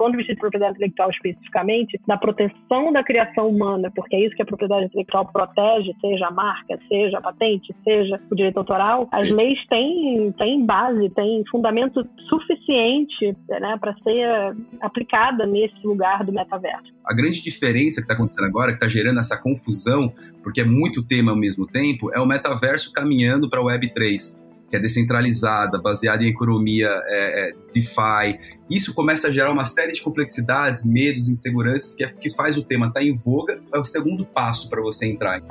ponto de vista de propriedade intelectual especificamente, na proteção da criação humana, porque é isso que a propriedade intelectual protege, seja a marca, seja a patente, seja o direito autoral, as leis têm, têm base, têm fundamento suficiente né, para ser aplicada nesse lugar do metaverso. A grande diferença que está acontecendo agora, que está gerando essa confusão, porque é muito tema ao mesmo tempo, é o metaverso caminhando para a Web3 que é descentralizada, baseada em economia é, é, DeFi. Isso começa a gerar uma série de complexidades, medos, inseguranças, que, é, que faz o tema estar tá em voga, é o segundo passo para você entrar.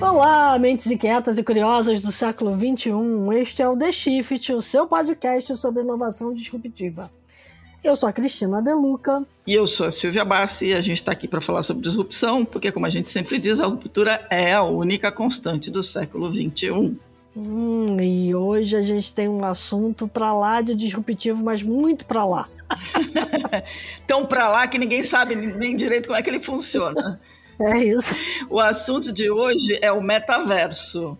Olá, mentes inquietas e curiosas do século XXI. Este é o The Shift, o seu podcast sobre inovação disruptiva. Eu sou a Cristina Deluca. E eu sou a Silvia Bassi e a gente está aqui para falar sobre disrupção, porque, como a gente sempre diz, a ruptura é a única constante do século XXI. Hum, e hoje a gente tem um assunto para lá de disruptivo, mas muito para lá. Tão para lá que ninguém sabe nem direito como é que ele funciona. É isso. O assunto de hoje é o metaverso.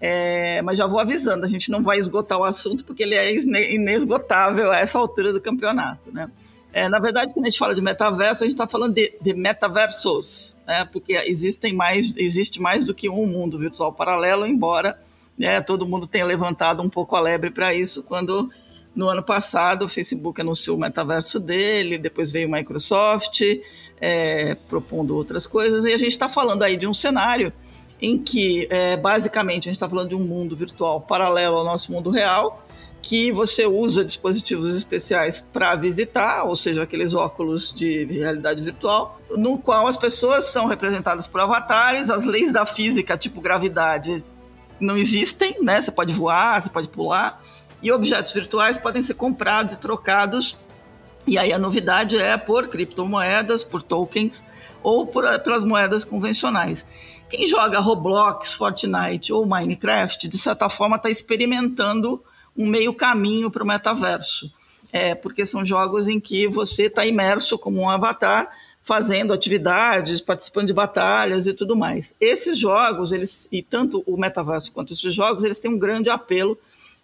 É, mas já vou avisando, a gente não vai esgotar o assunto porque ele é inesgotável a essa altura do campeonato, né? É, na verdade, quando a gente fala de metaverso, a gente está falando de, de metaversos, né? porque existem mais, existe mais do que um mundo virtual paralelo, embora né, todo mundo tenha levantado um pouco a lebre para isso quando no ano passado o Facebook anunciou o metaverso dele, depois veio o Microsoft é, propondo outras coisas, e a gente está falando aí de um cenário em que, é, basicamente, a gente está falando de um mundo virtual paralelo ao nosso mundo real, que você usa dispositivos especiais para visitar, ou seja, aqueles óculos de realidade virtual, no qual as pessoas são representadas por avatares, as leis da física, tipo gravidade, não existem, né? Você pode voar, você pode pular, e objetos virtuais podem ser comprados e trocados. E aí a novidade é por criptomoedas, por tokens ou por, pelas moedas convencionais. Quem joga Roblox, Fortnite ou Minecraft, de certa forma, está experimentando um meio caminho para o metaverso. É, porque são jogos em que você está imerso como um avatar, fazendo atividades, participando de batalhas e tudo mais. Esses jogos, eles e tanto o metaverso quanto esses jogos, eles têm um grande apelo,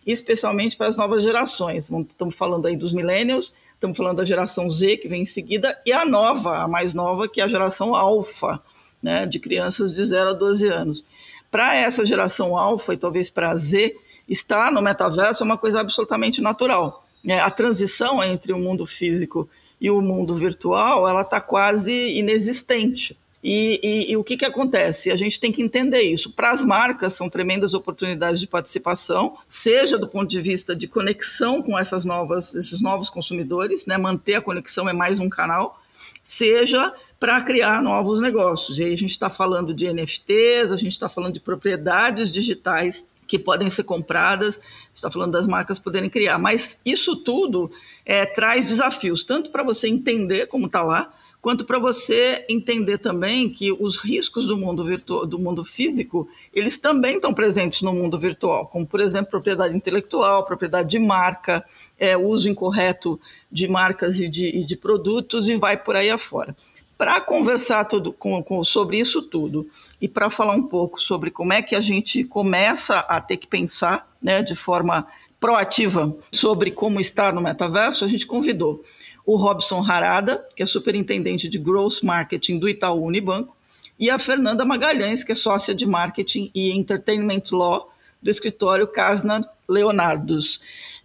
especialmente para as novas gerações. Estamos falando aí dos millennials, estamos falando da geração Z, que vem em seguida, e a nova, a mais nova, que é a geração alfa, né, de crianças de 0 a 12 anos. Para essa geração alfa e talvez para a Z, estar no metaverso é uma coisa absolutamente natural. Né? A transição entre o mundo físico e o mundo virtual, ela está quase inexistente. E, e, e, o que, que acontece? A gente tem que entender isso. Para as marcas, são tremendas oportunidades de participação, seja do ponto de vista de conexão com essas novas, esses novos consumidores, né? manter a conexão é mais um canal, seja para criar novos negócios. E aí a gente está falando de NFTs, a gente está falando de propriedades digitais que podem ser compradas, está falando das marcas poderem criar. Mas isso tudo é, traz desafios, tanto para você entender como está lá, quanto para você entender também que os riscos do mundo virtual, do mundo físico, eles também estão presentes no mundo virtual, como por exemplo propriedade intelectual, propriedade de marca, é, uso incorreto de marcas e de, e de produtos e vai por aí afora. Para conversar tudo com, com, sobre isso tudo e para falar um pouco sobre como é que a gente começa a ter que pensar né, de forma proativa sobre como estar no metaverso, a gente convidou o Robson Harada, que é superintendente de Growth Marketing do Itaú Unibanco, e a Fernanda Magalhães, que é sócia de Marketing e Entertainment Law do escritório Casna Leonardos.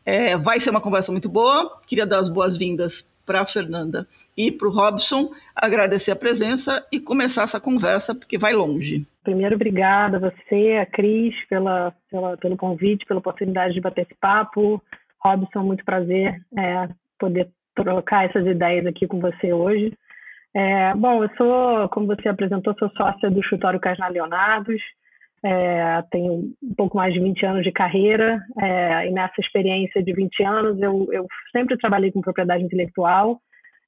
É, vai ser uma conversa muito boa. Queria dar as boas-vindas para a Fernanda e para o Robson, agradecer a presença e começar essa conversa, porque vai longe. Primeiro, obrigada a você, a Cris, pela, pela, pelo convite, pela oportunidade de bater esse papo. Robson, muito prazer é, poder trocar essas ideias aqui com você hoje. É, bom, eu sou, como você apresentou, sou sócia do escritório Casna Leonardos, é, tenho um pouco mais de 20 anos de carreira, é, e nessa experiência de 20 anos eu, eu sempre trabalhei com propriedade intelectual,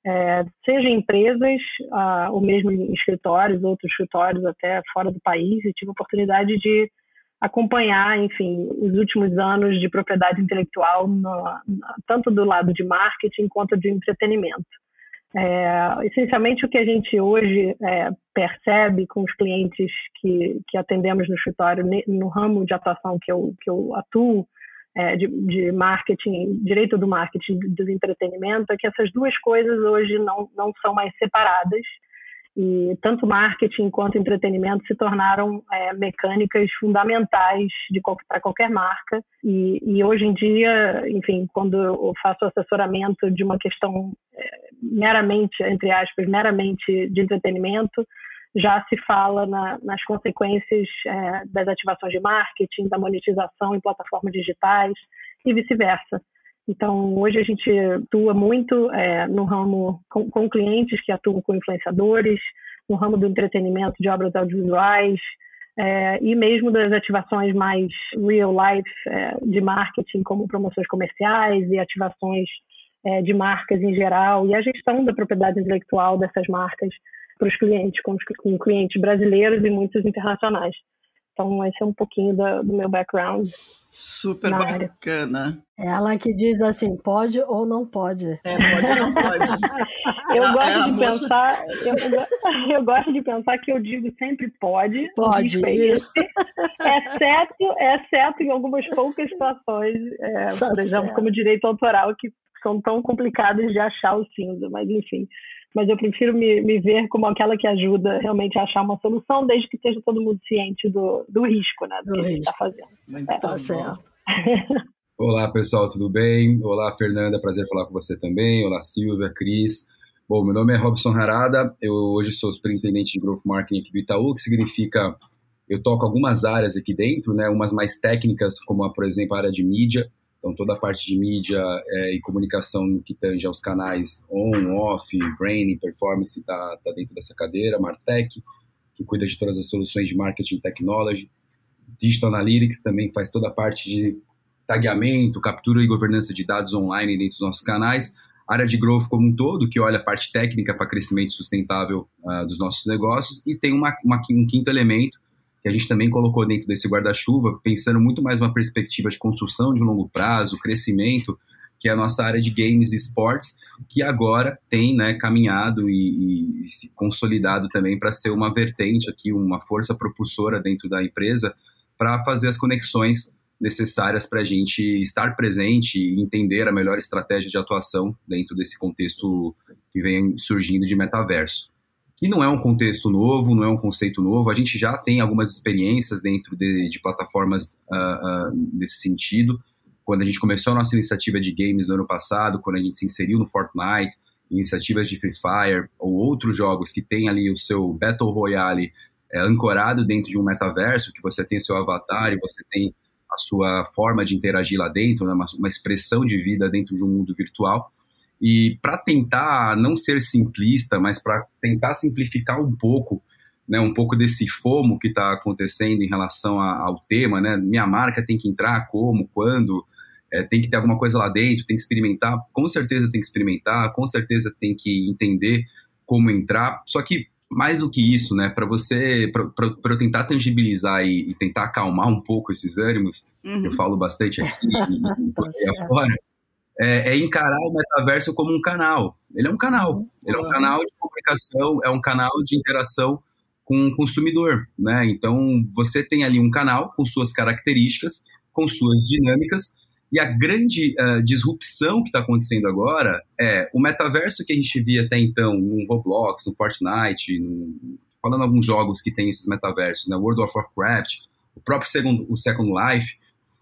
é, seja em empresas, ah, ou mesmo em escritórios, outros escritórios até fora do país, e tive a oportunidade de acompanhar, enfim, os últimos anos de propriedade intelectual, no, tanto do lado de marketing quanto de entretenimento. É, essencialmente, o que a gente hoje é, percebe com os clientes que, que atendemos no escritório, no ramo de atuação que eu, que eu atuo, é, de, de, marketing, direito do marketing do entretenimento, é que essas duas coisas hoje não, não são mais separadas. E tanto marketing quanto entretenimento se tornaram é, mecânicas fundamentais para qualquer marca. E, e, hoje em dia, enfim, quando eu faço assessoramento de uma questão é, meramente, entre aspas, meramente de entretenimento, já se fala na, nas consequências é, das ativações de marketing, da monetização em plataformas digitais e vice-versa. Então, hoje a gente atua muito é, no ramo com, com, clientes que atuam com influenciadores, no ramo do entretenimento de obras audiovisuais é, e mesmo das ativações mais real life é, de marketing, como promoções comerciais e ativações é, de marcas em geral e a gestão da propriedade intelectual dessas marcas para os clientes, com, com clientes brasileiros e muitos internacionais. Então, esse é um pouquinho do, do meu background. Super bacana. Área. Ela que diz assim, pode ou não pode. É, pode ou não pode. eu gosto é de moça... pensar, eu, eu, gosto de pensar que eu digo sempre pode. Pode, isso. Exceto, exceto em algumas poucas situações, é, por exemplo, como direito autoral, que são tão complicadas de achar o cinza, mas enfim mas eu prefiro me, me, ver como aquela que ajuda realmente a achar uma solução, desde que esteja todo mundo ciente do, do risco, né, do, do que a gente está fazendo. Muito é. Tá certo. Olá, pessoal, tudo bem? Olá, Fernanda, prazer falar com você também. Olá, Silvia, Cris. Bom, meu nome é Robson Harada, eu hoje sou superintendente de Growth Marketing aqui do Itaú, que significa eu toco algumas áreas aqui dentro, né, umas mais técnicas, como, a, por exemplo, a área de mídia, então, toda a parte de mídia é, e comunicação que tange aos canais on, off, branding, performance está tá dentro dessa cadeira. Martech, que cuida de todas as soluções de marketing technology. Digital Analytics também faz toda a parte de tagueamento, captura e governança de dados online dentro dos nossos canais. Área de growth como um todo, que olha a parte técnica para crescimento sustentável uh, dos nossos negócios. E tem uma, uma, um quinto elemento, que a gente também colocou dentro desse guarda-chuva, pensando muito mais uma perspectiva de construção de um longo prazo, crescimento, que é a nossa área de games e esportes, que agora tem né, caminhado e, e se consolidado também para ser uma vertente aqui, uma força propulsora dentro da empresa para fazer as conexões necessárias para a gente estar presente e entender a melhor estratégia de atuação dentro desse contexto que vem surgindo de metaverso que não é um contexto novo, não é um conceito novo. A gente já tem algumas experiências dentro de, de plataformas uh, uh, nesse sentido. Quando a gente começou a nossa iniciativa de games no ano passado, quando a gente se inseriu no Fortnite, iniciativas de Free Fire ou outros jogos que tem ali o seu Battle Royale é, ancorado dentro de um metaverso, que você tem seu avatar e você tem a sua forma de interagir lá dentro, né, uma, uma expressão de vida dentro de um mundo virtual. E para tentar não ser simplista, mas para tentar simplificar um pouco, né, um pouco desse fomo que está acontecendo em relação a, ao tema, né? Minha marca tem que entrar como, quando, é, tem que ter alguma coisa lá dentro, tem que experimentar. Com certeza tem que experimentar, com certeza tem que entender como entrar. Só que mais do que isso, né, para você, para eu tentar tangibilizar e, e, tentar acalmar um pouco esses ânimos, uhum. eu falo bastante aqui e, e, tá afora é, é, encarar o metaverso como um canal. Ele é um canal. Uhum. Ele é um canal de comunicação, é um canal de interação com o consumidor, né? Então, você tem ali um canal com suas características, com suas dinâmicas, e a grande uh, disrupção que está acontecendo agora é o metaverso que a gente via até então no Roblox, no Fortnite, no, falando alguns jogos que tem esses metaversos, né? World of Warcraft, o próprio Second, o Second Life,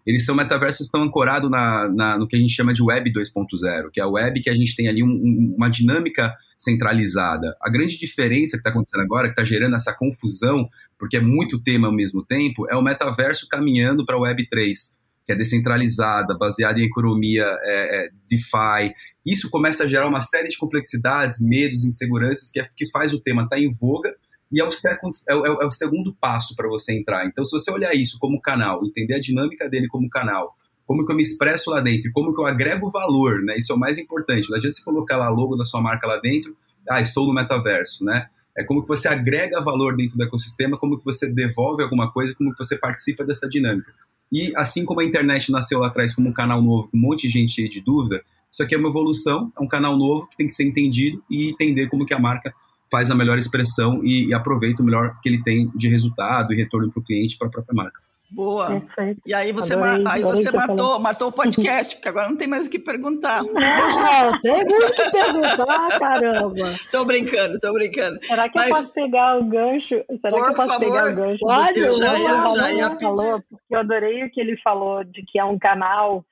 eles são metaversos que estão ancorados na, na, no que a gente chama de Web 2.0, que é a web que a gente tem ali um, um, uma dinâmica centralizada. A grande diferença que está acontecendo agora, que está gerando essa confusão, porque é muito tema ao mesmo tempo, é o metaverso caminhando para a Web 3, que é descentralizada, baseada em economia é, é, DeFi. Isso começa a gerar uma série de complexidades, medos, inseguranças, que, é, que faz o tema estar tá em voga, e é o, second, é, o, é o segundo passo para você entrar. Então, se você olhar isso como canal, entender a dinâmica dele como canal, como que eu me expresso lá dentro, como que eu agrego valor, né? Isso é o mais importante. Não adianta você colocar lá logo da sua marca lá dentro, ah, estou no metaverso, né? É como que você agrega valor dentro do ecossistema, como que você devolve alguma coisa, como que você participa dessa dinâmica. E assim como a internet nasceu lá atrás como um canal novo, com um monte de gente cheia de dúvida, Isso aqui é uma evolução, é um canal novo que tem que ser entendido e entender como que a marca faz a melhor expressão e, e aproveita o melhor que ele tem de resultado e retorno para o cliente para a própria marca. Boa. Perfeito. E aí você, adorei, aí você matou, matou o podcast, porque agora não tem mais o que perguntar. Não, tem muito o que perguntar, caramba. tô brincando, tô brincando. Será que Mas... eu posso pegar o gancho? Será Por que eu posso favor. pegar o gancho? Pode, eu já, já, já, já falou, porque eu adorei o que ele falou de que é um canal.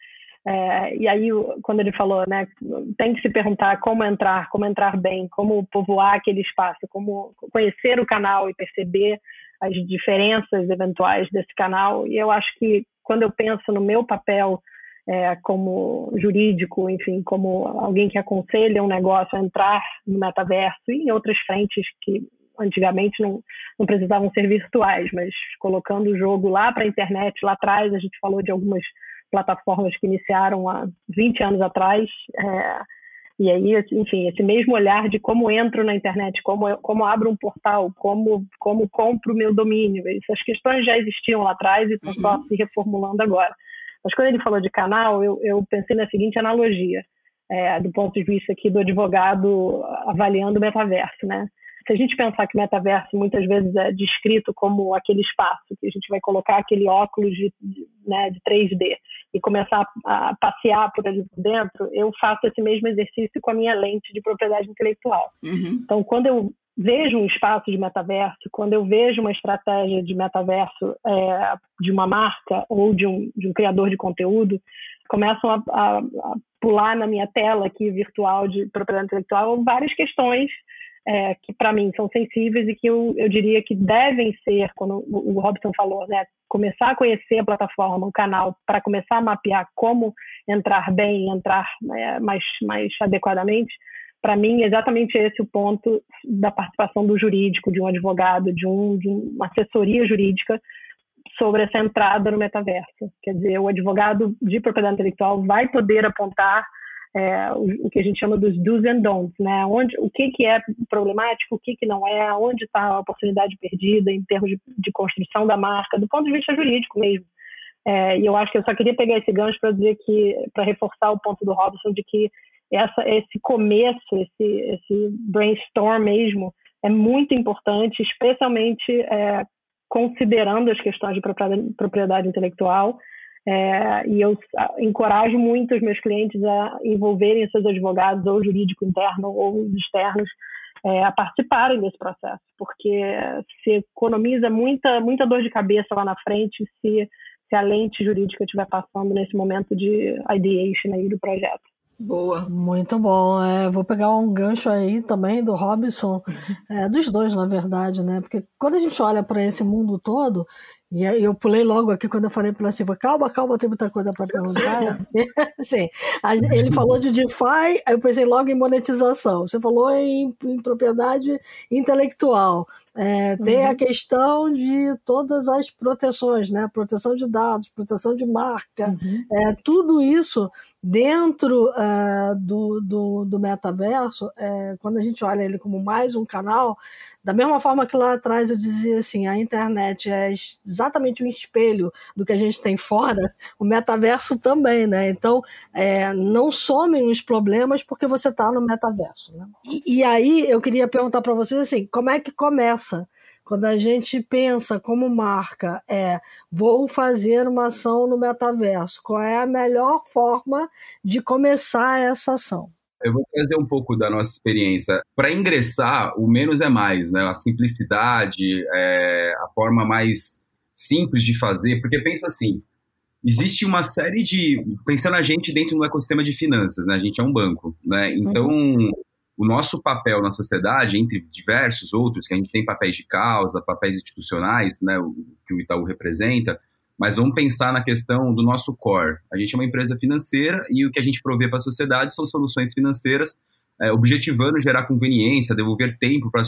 É, e aí, quando ele falou, né, tem que se perguntar como entrar, como entrar bem, como povoar aquele espaço, como conhecer o canal e perceber as diferenças eventuais desse canal. E eu acho que quando eu penso no meu papel é, como jurídico, enfim, como alguém que aconselha um negócio a entrar no metaverso e em outras frentes que antigamente não, não precisavam ser virtuais, mas colocando o jogo lá para a internet, lá atrás, a gente falou de algumas plataformas que iniciaram há 20 anos atrás. É, e aí, enfim, esse mesmo olhar de como entro na internet, como, como abro um portal, como, como compro o meu domínio. Essas questões já existiam lá atrás e estão só uhum. se reformulando agora. Mas quando ele falou de canal, eu, eu pensei na seguinte analogia, é, do ponto de vista aqui do advogado avaliando o metaverso, né? Se a gente pensar que o metaverso muitas vezes é descrito como aquele espaço que a gente vai colocar aquele óculos de, de, né, de 3D e começar a passear por ali por dentro, eu faço esse mesmo exercício com a minha lente de propriedade intelectual. Uhum. Então, quando eu vejo um espaço de metaverso, quando eu vejo uma estratégia de metaverso é, de uma marca ou de um, de um criador de conteúdo, começam a, a, a pular na minha tela aqui virtual de propriedade intelectual várias questões é, que para mim são sensíveis e que eu, eu diria que devem ser, quando o Robson falou, né, começar a conhecer a plataforma, o canal, para começar a mapear como entrar bem, entrar é, mais, mais adequadamente, para mim, exatamente esse o ponto da participação do jurídico, de um advogado, de, um, de uma assessoria jurídica sobre essa entrada no metaverso. Quer dizer, o advogado de propriedade intelectual vai poder apontar é, o, o, que a gente chama dos do's and don'ts, né? Onde, o que, que é problemático, o que, que não é, onde está a oportunidade perdida em termos de, de, construção da marca, do ponto de vista jurídico mesmo. É, e eu acho que eu só queria pegar esse gancho para dizer que, para reforçar o ponto do Robson de que essa, esse começo, esse, esse brainstorm mesmo, é muito importante, especialmente é, considerando as questões de propriedade, propriedade intelectual é, e eu encorajo muito os meus clientes a envolverem seus advogados, ou jurídico interno ou externos, é, a participarem desse processo, porque se economiza muita, muita dor de cabeça lá na frente se, se a lente jurídica estiver passando nesse momento de ideation aí do projeto. Boa. Muito bom. É, vou pegar um gancho aí também do Robson, é, dos dois, na verdade, né? Porque quando a gente olha para esse mundo todo, e aí eu pulei logo aqui quando eu falei para Silva, calma, calma, tem muita coisa para perguntar. Sim, ele falou de DeFi, aí eu pensei logo em monetização. Você falou em, em propriedade intelectual. É, tem uhum. a questão de todas as proteções, né? Proteção de dados, proteção de marca, uhum. é, tudo isso dentro uh, do, do, do, metaverso, é, quando a gente olha ele como mais um canal, da mesma forma que lá atrás eu dizia assim, a internet é exatamente um espelho do que a gente tem fora, o metaverso também, né? Então, é, não somem os problemas porque você está no metaverso. Né? E, e aí eu queria perguntar para vocês assim, como é que começa quando a gente pensa como marca, é vou fazer uma ação no metaverso, qual é a melhor forma de começar essa ação? Eu vou trazer um pouco da nossa experiência. Para ingressar, o menos é mais, né? A simplicidade, é, a forma mais simples de fazer, porque pensa assim, existe uma série de pensando a gente dentro do ecossistema de finanças, né? A gente é um banco, né? Então uhum o nosso papel na sociedade, entre diversos outros, que a gente tem papéis de causa, papéis institucionais, né, o, que o Itaú representa, mas vamos pensar na questão do nosso core. A gente é uma empresa financeira e o que a gente provê para a sociedade são soluções financeiras, é, objetivando gerar conveniência, devolver tempo para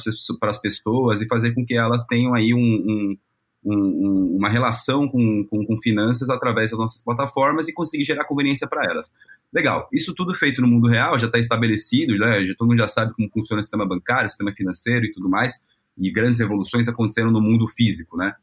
as pessoas e fazer com que elas tenham aí um, um um, uma relação com, com, com, finanças através das nossas plataformas e conseguir gerar conveniência para elas. Legal, isso tudo feito no mundo real, já está estabelecido, né? já, todo mundo já sabe como funciona o sistema bancário, o sistema financeiro e tudo mais, e grandes evoluções acontecendo no mundo físico. Né?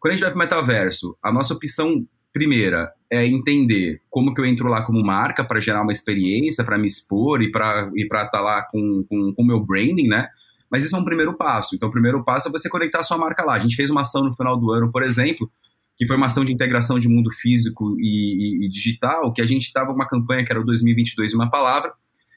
Quando a gente vai para o metaverso, a nossa opção primeira, é entender como que eu entro lá como marca para gerar uma experiência, para me expor e para estar tá lá com o com, meu branding, né? Mas isso é um primeiro passo. Então, o primeiro passo é você conectar a sua marca lá. A gente fez uma ação no final do ano, por exemplo, que foi uma ação de integração de mundo físico e, e, e digital, que a gente estava uma campanha que era o 2022 uma palavra,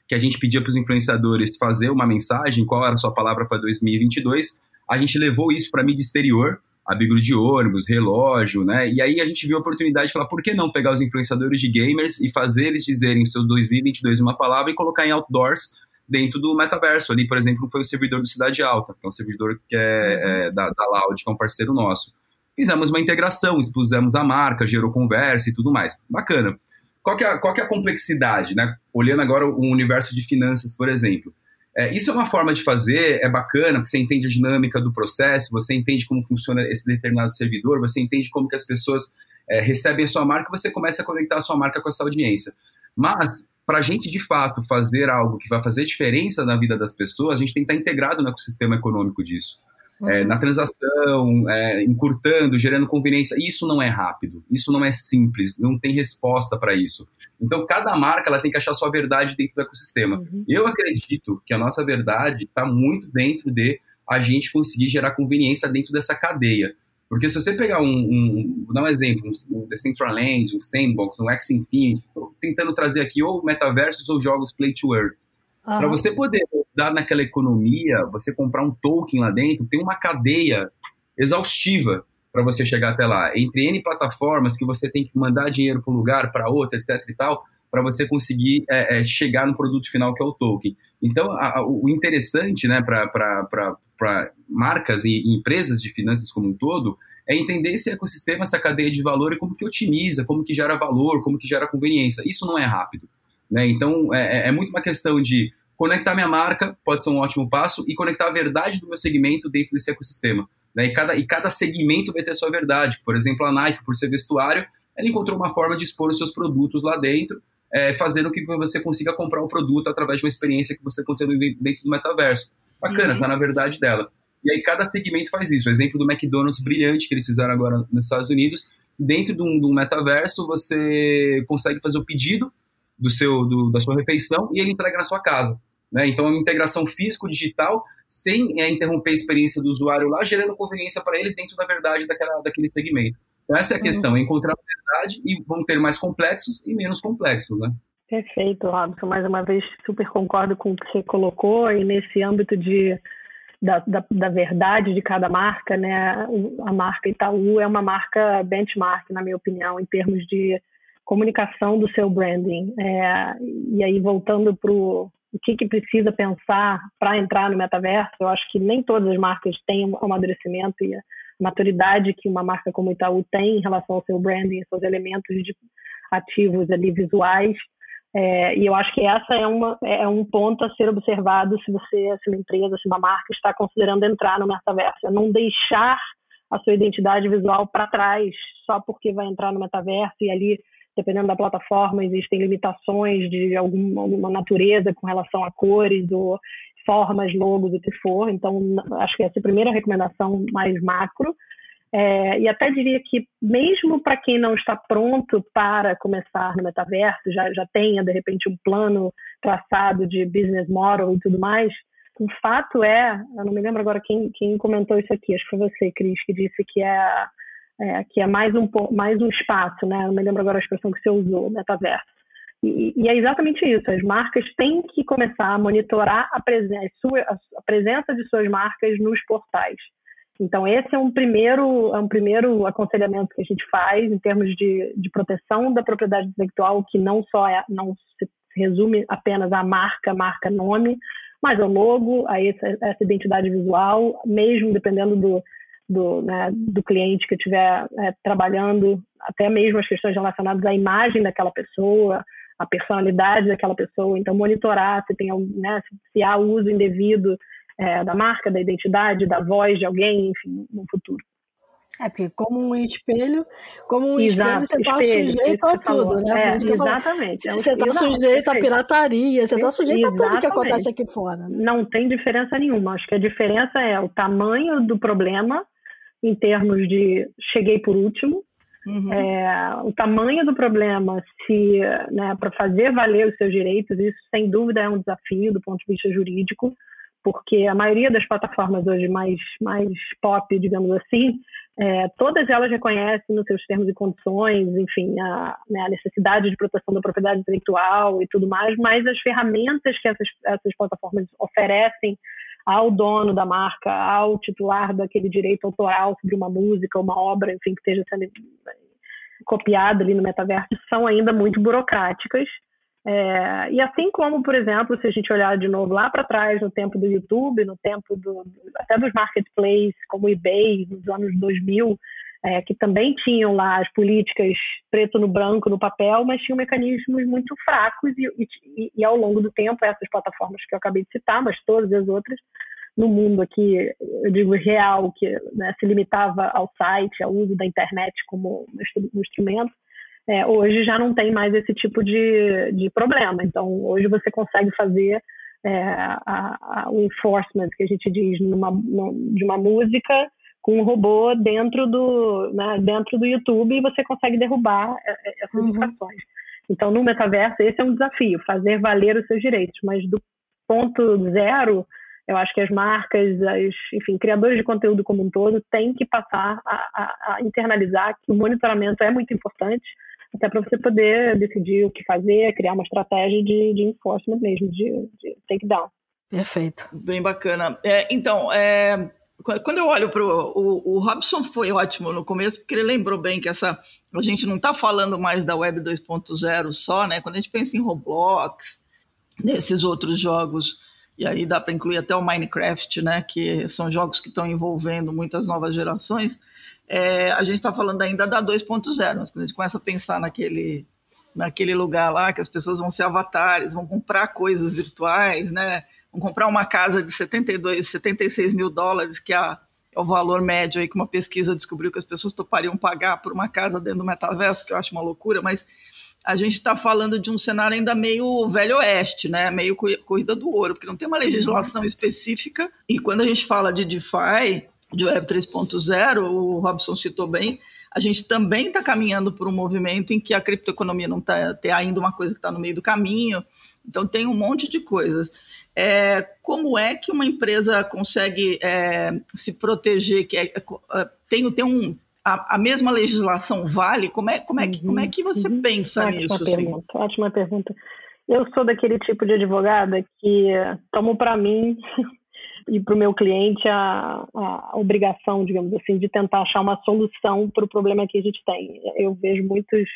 que a gente pedia para os influenciadores fazer uma mensagem, qual era a sua palavra para 2022. A gente levou isso para mídia exterior, abrigo de ônibus, relógio, né? E aí a gente viu a oportunidade de falar, por que não pegar os influenciadores de gamers e fazer eles dizerem seu 2022 uma palavra e colocar em outdoors dentro do metaverso. Ali, por exemplo, foi o servidor do Cidade Alta, que é um servidor que é, é da, da Loud, que é um parceiro nosso. Fizemos uma integração, expusemos a marca, gerou conversa e tudo mais. Bacana. Qual que é, qual que é a complexidade, né? Olhando agora o universo de finanças, por exemplo. É, isso é uma forma de fazer, é bacana, porque você entende a dinâmica do processo, você entende como funciona esse determinado servidor, você entende como que as pessoas é, recebem a sua marca, você começa a conectar a sua marca com essa audiência. Mas, para a gente, de fato, fazer algo que vai fazer diferença na vida das pessoas, a gente tem que estar integrado no ecossistema econômico disso é, na transação, é, encurtando, gerando conveniência. Isso não é rápido, isso não é simples, não tem resposta para isso. Então, cada marca ela tem que achar sua verdade dentro do ecossistema. Uhum. Eu acredito que a nossa verdade está muito dentro de a gente conseguir gerar conveniência dentro dessa cadeia. Porque se você pegar um, um vou dar um exemplo, um Decentraland, um Sandbox, um X Infinity, tentando trazer aqui ou metaversos ou jogos play to earn. Uhum. Para você poder dar naquela economia, você comprar um token lá dentro, tem uma cadeia exaustiva para você chegar até lá. Entre N plataformas que você tem que mandar dinheiro para um lugar, para outro, etc e tal, para você conseguir é, é, chegar no produto final que é o token. Então, a, a, o interessante né, para marcas e, e empresas de finanças como um todo é entender esse ecossistema, essa cadeia de valor e como que otimiza, como que gera valor, como que gera conveniência. Isso não é rápido. Né? Então, é, é, é muito uma questão de conectar minha marca, pode ser um ótimo passo, e conectar a verdade do meu segmento dentro desse ecossistema. Né? E, cada, e cada segmento vai ter a sua verdade. Por exemplo, a Nike, por ser vestuário, ela encontrou uma forma de expor os seus produtos lá dentro, é, fazendo que você consiga comprar o produto através de uma experiência que você aconteceu dentro do metaverso. Bacana, uhum. tá na verdade dela. E aí cada segmento faz isso. O exemplo do McDonald's brilhante que eles fizeram agora nos Estados Unidos, dentro de um, de um metaverso você consegue fazer o pedido do seu, do, da sua refeição e ele entrega na sua casa. Né? Então, é uma integração físico-digital sem é, interromper a experiência do usuário lá, gerando conveniência para ele dentro da verdade daquela, daquele segmento. Então, essa é a questão, uhum. encontrar a verdade e vão ter mais complexos e menos complexos, né? Perfeito, Robson. Mais uma vez, super concordo com o que você colocou e nesse âmbito de da, da, da, verdade de cada marca, né? A marca Itaú é uma marca benchmark, na minha opinião, em termos de comunicação do seu branding. É, e aí, voltando para o que, que precisa pensar para entrar no metaverso, eu acho que nem todas as marcas têm o amadurecimento e maturidade que uma marca como Itaú tem em relação ao seu branding, seus elementos ativos ali visuais. É, e eu acho que essa é, uma, é um ponto a ser observado se você, se uma empresa, se uma marca está considerando entrar no metaverso. É não deixar a sua identidade visual para trás só porque vai entrar no metaverso e ali dependendo da plataforma, existem limitações de alguma, alguma natureza com relação a cores ou formas, logos, o que for. Então, acho que essa é a primeira recomendação mais macro. É, e até diria que, mesmo para quem não está pronto para começar no metaverso, já, já tenha, de repente, um plano traçado de business model e tudo mais, o fato é, eu não me lembro agora quem, quem comentou isso aqui, acho que foi você, Cris, que disse que é é, que é mais um, mais um espaço, né? Não me lembro agora a expressão que você usou, metaverso. E, e, é exatamente isso. As marcas têm que começar a monitorar a, presen a, sua, a presença de suas marcas nos portais. Então, esse é um primeiro, é um primeiro aconselhamento que a gente faz em termos de, de proteção da propriedade intelectual, que não só é, não se resume apenas à marca, marca, nome, mas ao logo, a essa, essa identidade visual, mesmo dependendo do, do, né, do cliente que estiver é, trabalhando, até mesmo as questões relacionadas à imagem daquela pessoa, a personalidade daquela pessoa. Então, monitorar se, tem, né, se há uso indevido é, da marca, da identidade, da voz de alguém, enfim, no futuro. É, porque como um espelho, como um Exato, espelho, você está sujeito a tudo, falou. né? É, exatamente. Você está sujeito à pirataria, você está sujeito exatamente. a tudo que acontece aqui fora. Né? Não tem diferença nenhuma. Acho que a diferença é o tamanho do problema em termos de cheguei por último, Uhum. É, o tamanho do problema, se né, para fazer valer os seus direitos, isso sem dúvida é um desafio do ponto de vista jurídico, porque a maioria das plataformas hoje mais, mais pop, digamos assim, é, todas elas reconhecem nos seus termos e condições, enfim, a, né, a, necessidade de proteção da propriedade intelectual e tudo mais, mas as ferramentas que essas, essas plataformas oferecem ao dono da marca, ao titular daquele direito autoral sobre uma música, uma obra, enfim, que esteja sendo copiada ali no metaverso, são ainda muito burocráticas. É, e assim como, por exemplo, se a gente olhar de novo lá para trás, no tempo do YouTube, no tempo do, até dos marketplaces, como o eBay, nos anos 2000, é, que também tinham lá as políticas preto no branco, no papel, mas tinham mecanismos muito fracos e, e, e ao longo do tempo, essas plataformas que eu acabei de citar, mas todas as outras, no mundo aqui, eu digo real, que né, se limitava ao site, ao uso da internet como um instrumento, é, hoje já não tem mais esse tipo de, de problema. Então, hoje você consegue fazer é, a, a, o enforcement, que a gente diz, numa, de uma música com um robô dentro do, né, dentro do YouTube e você consegue derrubar é, é, essas uhum. Então, no metaverso, esse é um desafio, fazer valer os seus direitos. Mas do ponto zero, eu acho que as marcas, as, enfim, criadores de conteúdo como um todo, têm que passar a, a, a internalizar que o monitoramento é muito importante, até para você poder decidir o que fazer, criar uma estratégia de, de enforcement mesmo, de, de takedown. Perfeito. Bem bacana. É, então, é, quando eu olho para o, o Robson foi ótimo no começo, porque ele lembrou bem que essa a gente não está falando mais da Web 2.0 só, né? Quando a gente pensa em Roblox, nesses outros jogos, e aí dá para incluir até o Minecraft, né? Que são jogos que estão envolvendo muitas novas gerações é, a gente está falando ainda da 2.0, mas quando a gente começa a pensar naquele, naquele lugar lá que as pessoas vão ser avatares, vão comprar coisas virtuais, né? Comprar uma casa de 72, 76 mil dólares, que é, é o valor médio aí que uma pesquisa descobriu que as pessoas topariam pagar por uma casa dentro do metaverso, que eu acho uma loucura, mas a gente está falando de um cenário ainda meio velho oeste, né? Meio corrida do ouro, porque não tem uma legislação específica. E quando a gente fala de DeFi, de Web 3.0, o Robson citou bem, a gente também está caminhando por um movimento em que a criptoeconomia não está ainda uma coisa que está no meio do caminho, então tem um monte de coisas. É, como é que uma empresa consegue é, se proteger? Que é, é tem, tem um, a, a, mesma legislação vale? Como é, como é, que, como é que você uhum. pensa ótima nisso? Pergunta, assim? Ótima pergunta. Eu sou daquele tipo de advogada que tomo para mim e para o meu cliente a, a, obrigação, digamos assim, de tentar achar uma solução para o problema que a gente tem. Eu vejo muitos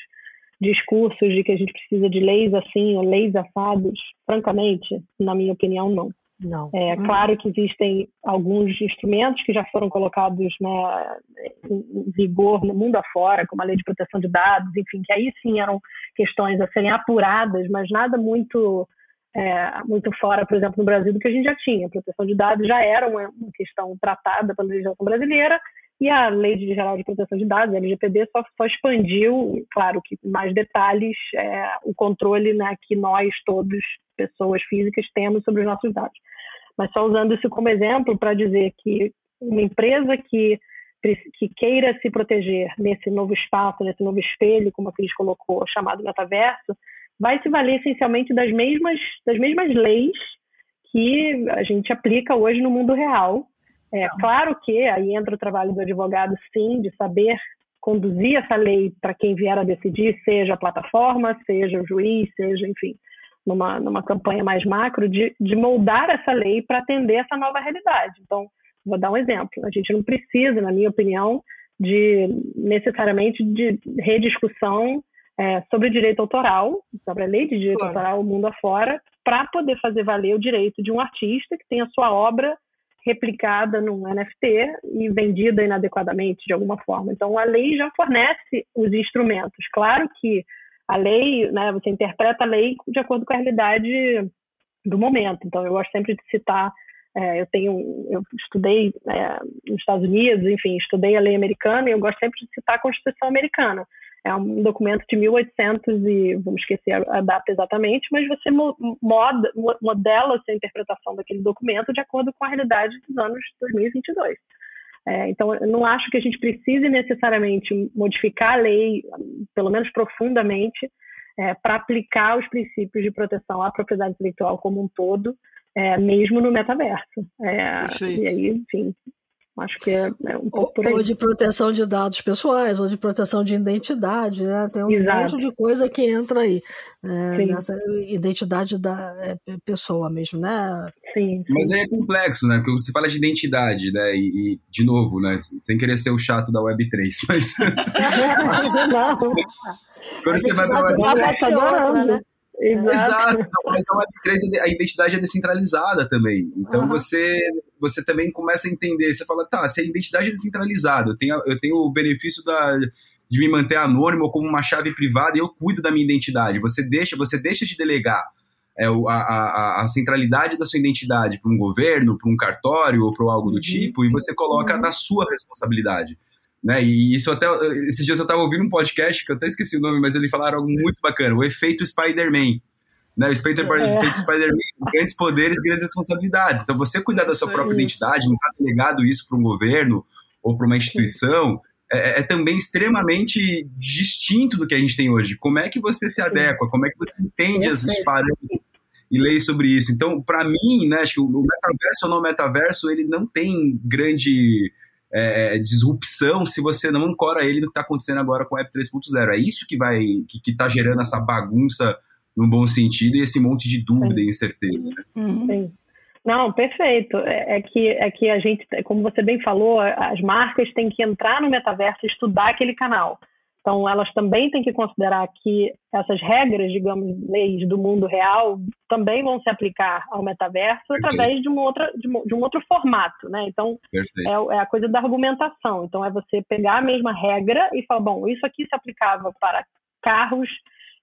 discursos de que a gente precisa de leis assim ou leis assados. Francamente, na minha opinião, não. Não. É hum. claro que existem alguns instrumentos que já foram colocados né, em vigor no mundo afora, como a lei de proteção de dados, enfim, que aí sim eram questões a serem apuradas, mas nada muito é, muito fora, por exemplo, no Brasil, do que a gente já tinha. A proteção de dados já era uma, uma questão tratada pela legislação brasileira e a Lei Geral de Proteção de Dados, a LGPD, só, só expandiu, claro que mais detalhes, é, o controle né, que nós todos, pessoas físicas, temos sobre os nossos dados. Mas só usando isso como exemplo para dizer que uma empresa que, que queira se proteger nesse novo espaço, nesse novo espelho, como a Cris colocou, chamado metaverso, vai se valer essencialmente das mesmas, das mesmas leis que a gente aplica hoje no mundo real. É claro que aí entra o trabalho do advogado, sim, de saber conduzir essa lei para quem vier a decidir, seja a plataforma, seja o juiz, seja, enfim, numa, numa campanha mais macro, de, de moldar essa lei para atender essa nova realidade. Então, vou dar um exemplo. A gente não precisa, na minha opinião, de necessariamente de rediscussão é, sobre direito autoral, sobre a lei de direito claro. autoral, o mundo afora, para poder fazer valer o direito de um artista que tem a sua obra replicada num NFT e vendida inadequadamente de alguma forma. Então, a lei já fornece os instrumentos. Claro que a lei, né, você interpreta a lei de acordo com a realidade do momento. Então, eu gosto sempre de citar. É, eu tenho, eu estudei é, nos Estados Unidos, enfim, estudei a lei americana e eu gosto sempre de citar a Constituição americana é um documento de 1800 e vamos esquecer a, data exatamente, mas você moda, modela a sua interpretação daquele documento de acordo com a realidade dos anos 2022. É, então, eu não acho que a gente precise necessariamente modificar a lei, pelo menos profundamente, é, para aplicar os princípios de proteção à propriedade intelectual como um todo, é, mesmo no metaverso. É, e aí, enfim, Acho que é, é um pouco por aí. Ou de proteção de dados pessoais, ou de proteção de identidade, né? Tem um Exato. monte de coisa que entra aí. É, nessa identidade da é, pessoa mesmo, né? Sim, sim. Mas aí é complexo, né? Porque você fala de identidade, né? E, e, de novo, né? Sem querer ser o chato da Web3, mas. Não. Quando você vai a Web3. Né? Exato. Exato. Mas na Web3 a identidade é descentralizada também. Então uhum. você, você também começa a entender. Você fala, tá, se a identidade é descentralizada, eu tenho, eu tenho o benefício da, de me manter anônimo como uma chave privada e eu cuido da minha identidade. Você deixa, você deixa de delegar é, a, a, a centralidade da sua identidade para um governo, para um cartório ou para algo do uhum. tipo, e você coloca uhum. na sua responsabilidade. Né? E isso até. Esses dias eu estava ouvindo um podcast, que eu até esqueci o nome, mas ele falaram algo muito bacana: o efeito Spider-Man. Né? O efeito, é. efeito Spider-Man, grandes poderes, grandes responsabilidades. Então, você cuidar da sua própria identidade, não estar tá delegado isso para um governo ou para uma instituição, é, é, é, também extremamente distinto do que a gente tem hoje. Como é que você se adequa? Como é que você entende as parâmetros e leis sobre isso? Então, para mim, né, acho que o metaverso ou não metaverso, ele não tem grande é, é, disrupção se você não ancora ele no que está acontecendo agora com o Web 3.0. É isso que vai que está gerando essa bagunça no bom sentido e esse monte de dúvida Sim. e incerteza. Né? Uhum. Sim. Não, perfeito. É, é, que, é que a gente, como você bem falou, as marcas têm que entrar no metaverso e estudar aquele canal. Então, elas também têm que considerar que essas regras, digamos, leis do mundo real, também vão se aplicar ao metaverso Perfeito. através de, uma outra, de, um, de um outro formato, né? Então, é, é, a coisa da argumentação. Então, é você pegar a mesma regra e falar, bom, isso aqui se aplicava para carros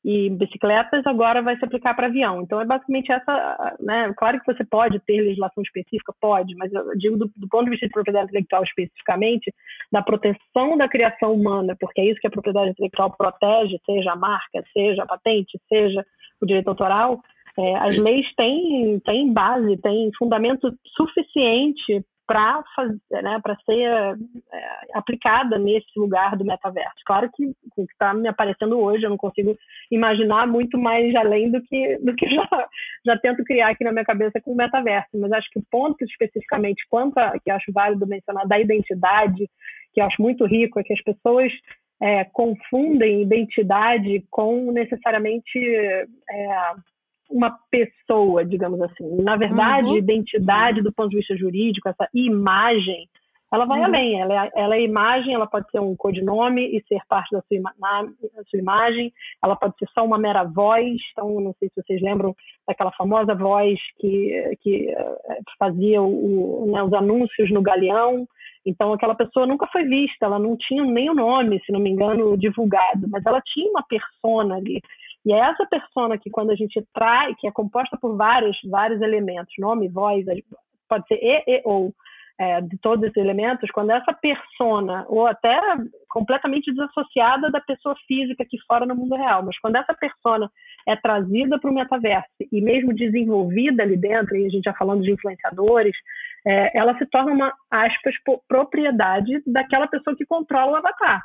e bicicletas agora vai se aplicar para avião. Então é basicamente essa, né? Claro que você pode ter legislação específica, pode, mas eu digo do, do ponto de vista de propriedade intelectual especificamente, da proteção da criação humana, porque é isso que a propriedade intelectual protege, seja a marca, seja a patente, seja o direito autoral. É, as leis têm, têm base, têm fundamento suficiente para né, ser é, aplicada nesse lugar do metaverso. Claro que o que está me aparecendo hoje eu não consigo imaginar muito mais além do que do que já já tento criar aqui na minha cabeça com o metaverso. Mas acho que o ponto especificamente quanto a, que acho válido mencionar da identidade, que eu acho muito rico, é que as pessoas é, confundem identidade com necessariamente é, uma pessoa, digamos assim. Na verdade, uhum. identidade do ponto de vista jurídico, essa imagem, ela vai uhum. além. Ela é, ela é imagem, ela pode ser um codinome e ser parte da sua, na, da sua imagem, ela pode ser só uma mera voz. Então, não sei se vocês lembram daquela famosa voz que, que eh, fazia o, né, os anúncios no Galeão. Então, aquela pessoa nunca foi vista, ela não tinha nem o nome, se não me engano, divulgado, mas ela tinha uma persona ali. E é essa persona que, quando a gente traz, que é composta por vários, vários elementos, nome, voz, pode ser e, e ou, é, de todos esses elementos, quando essa persona, ou até completamente desassociada da pessoa física aqui fora no mundo real, mas quando essa persona é trazida para o metaverso e mesmo desenvolvida ali dentro, e a gente já falando de influenciadores, é, ela se torna uma, aspas, propriedade daquela pessoa que controla o avatar.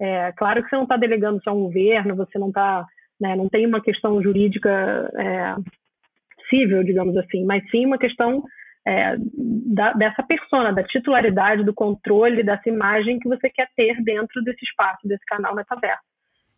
É, claro que você não está delegando só um governo, você não está né? Não tem uma questão jurídica é, civil, digamos assim, mas sim uma questão é, da, dessa persona, da titularidade, do controle dessa imagem que você quer ter dentro desse espaço, desse canal metaverso.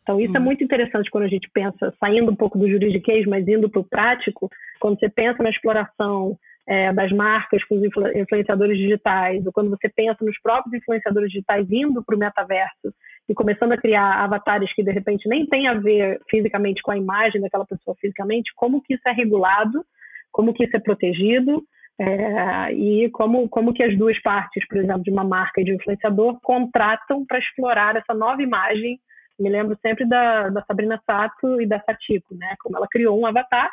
Então, isso é hum. é muito interessante quando a gente pensa, saindo um pouco do juridiquês, mas indo para o prático, quando você pensa na exploração é, das marcas com os influenciadores digitais, ou quando você pensa nos próprios influenciadores digitais indo para o metaverso e começando a criar avatares que de repente nem tem a ver fisicamente com a imagem daquela pessoa fisicamente, como que isso é regulado, como que isso é protegido é, e como, como que as duas partes, por exemplo, de uma marca e de um influenciador, contratam para explorar essa nova imagem. Me lembro sempre da, da Sabrina Sato e da Satiko, né? Como ela criou um avatar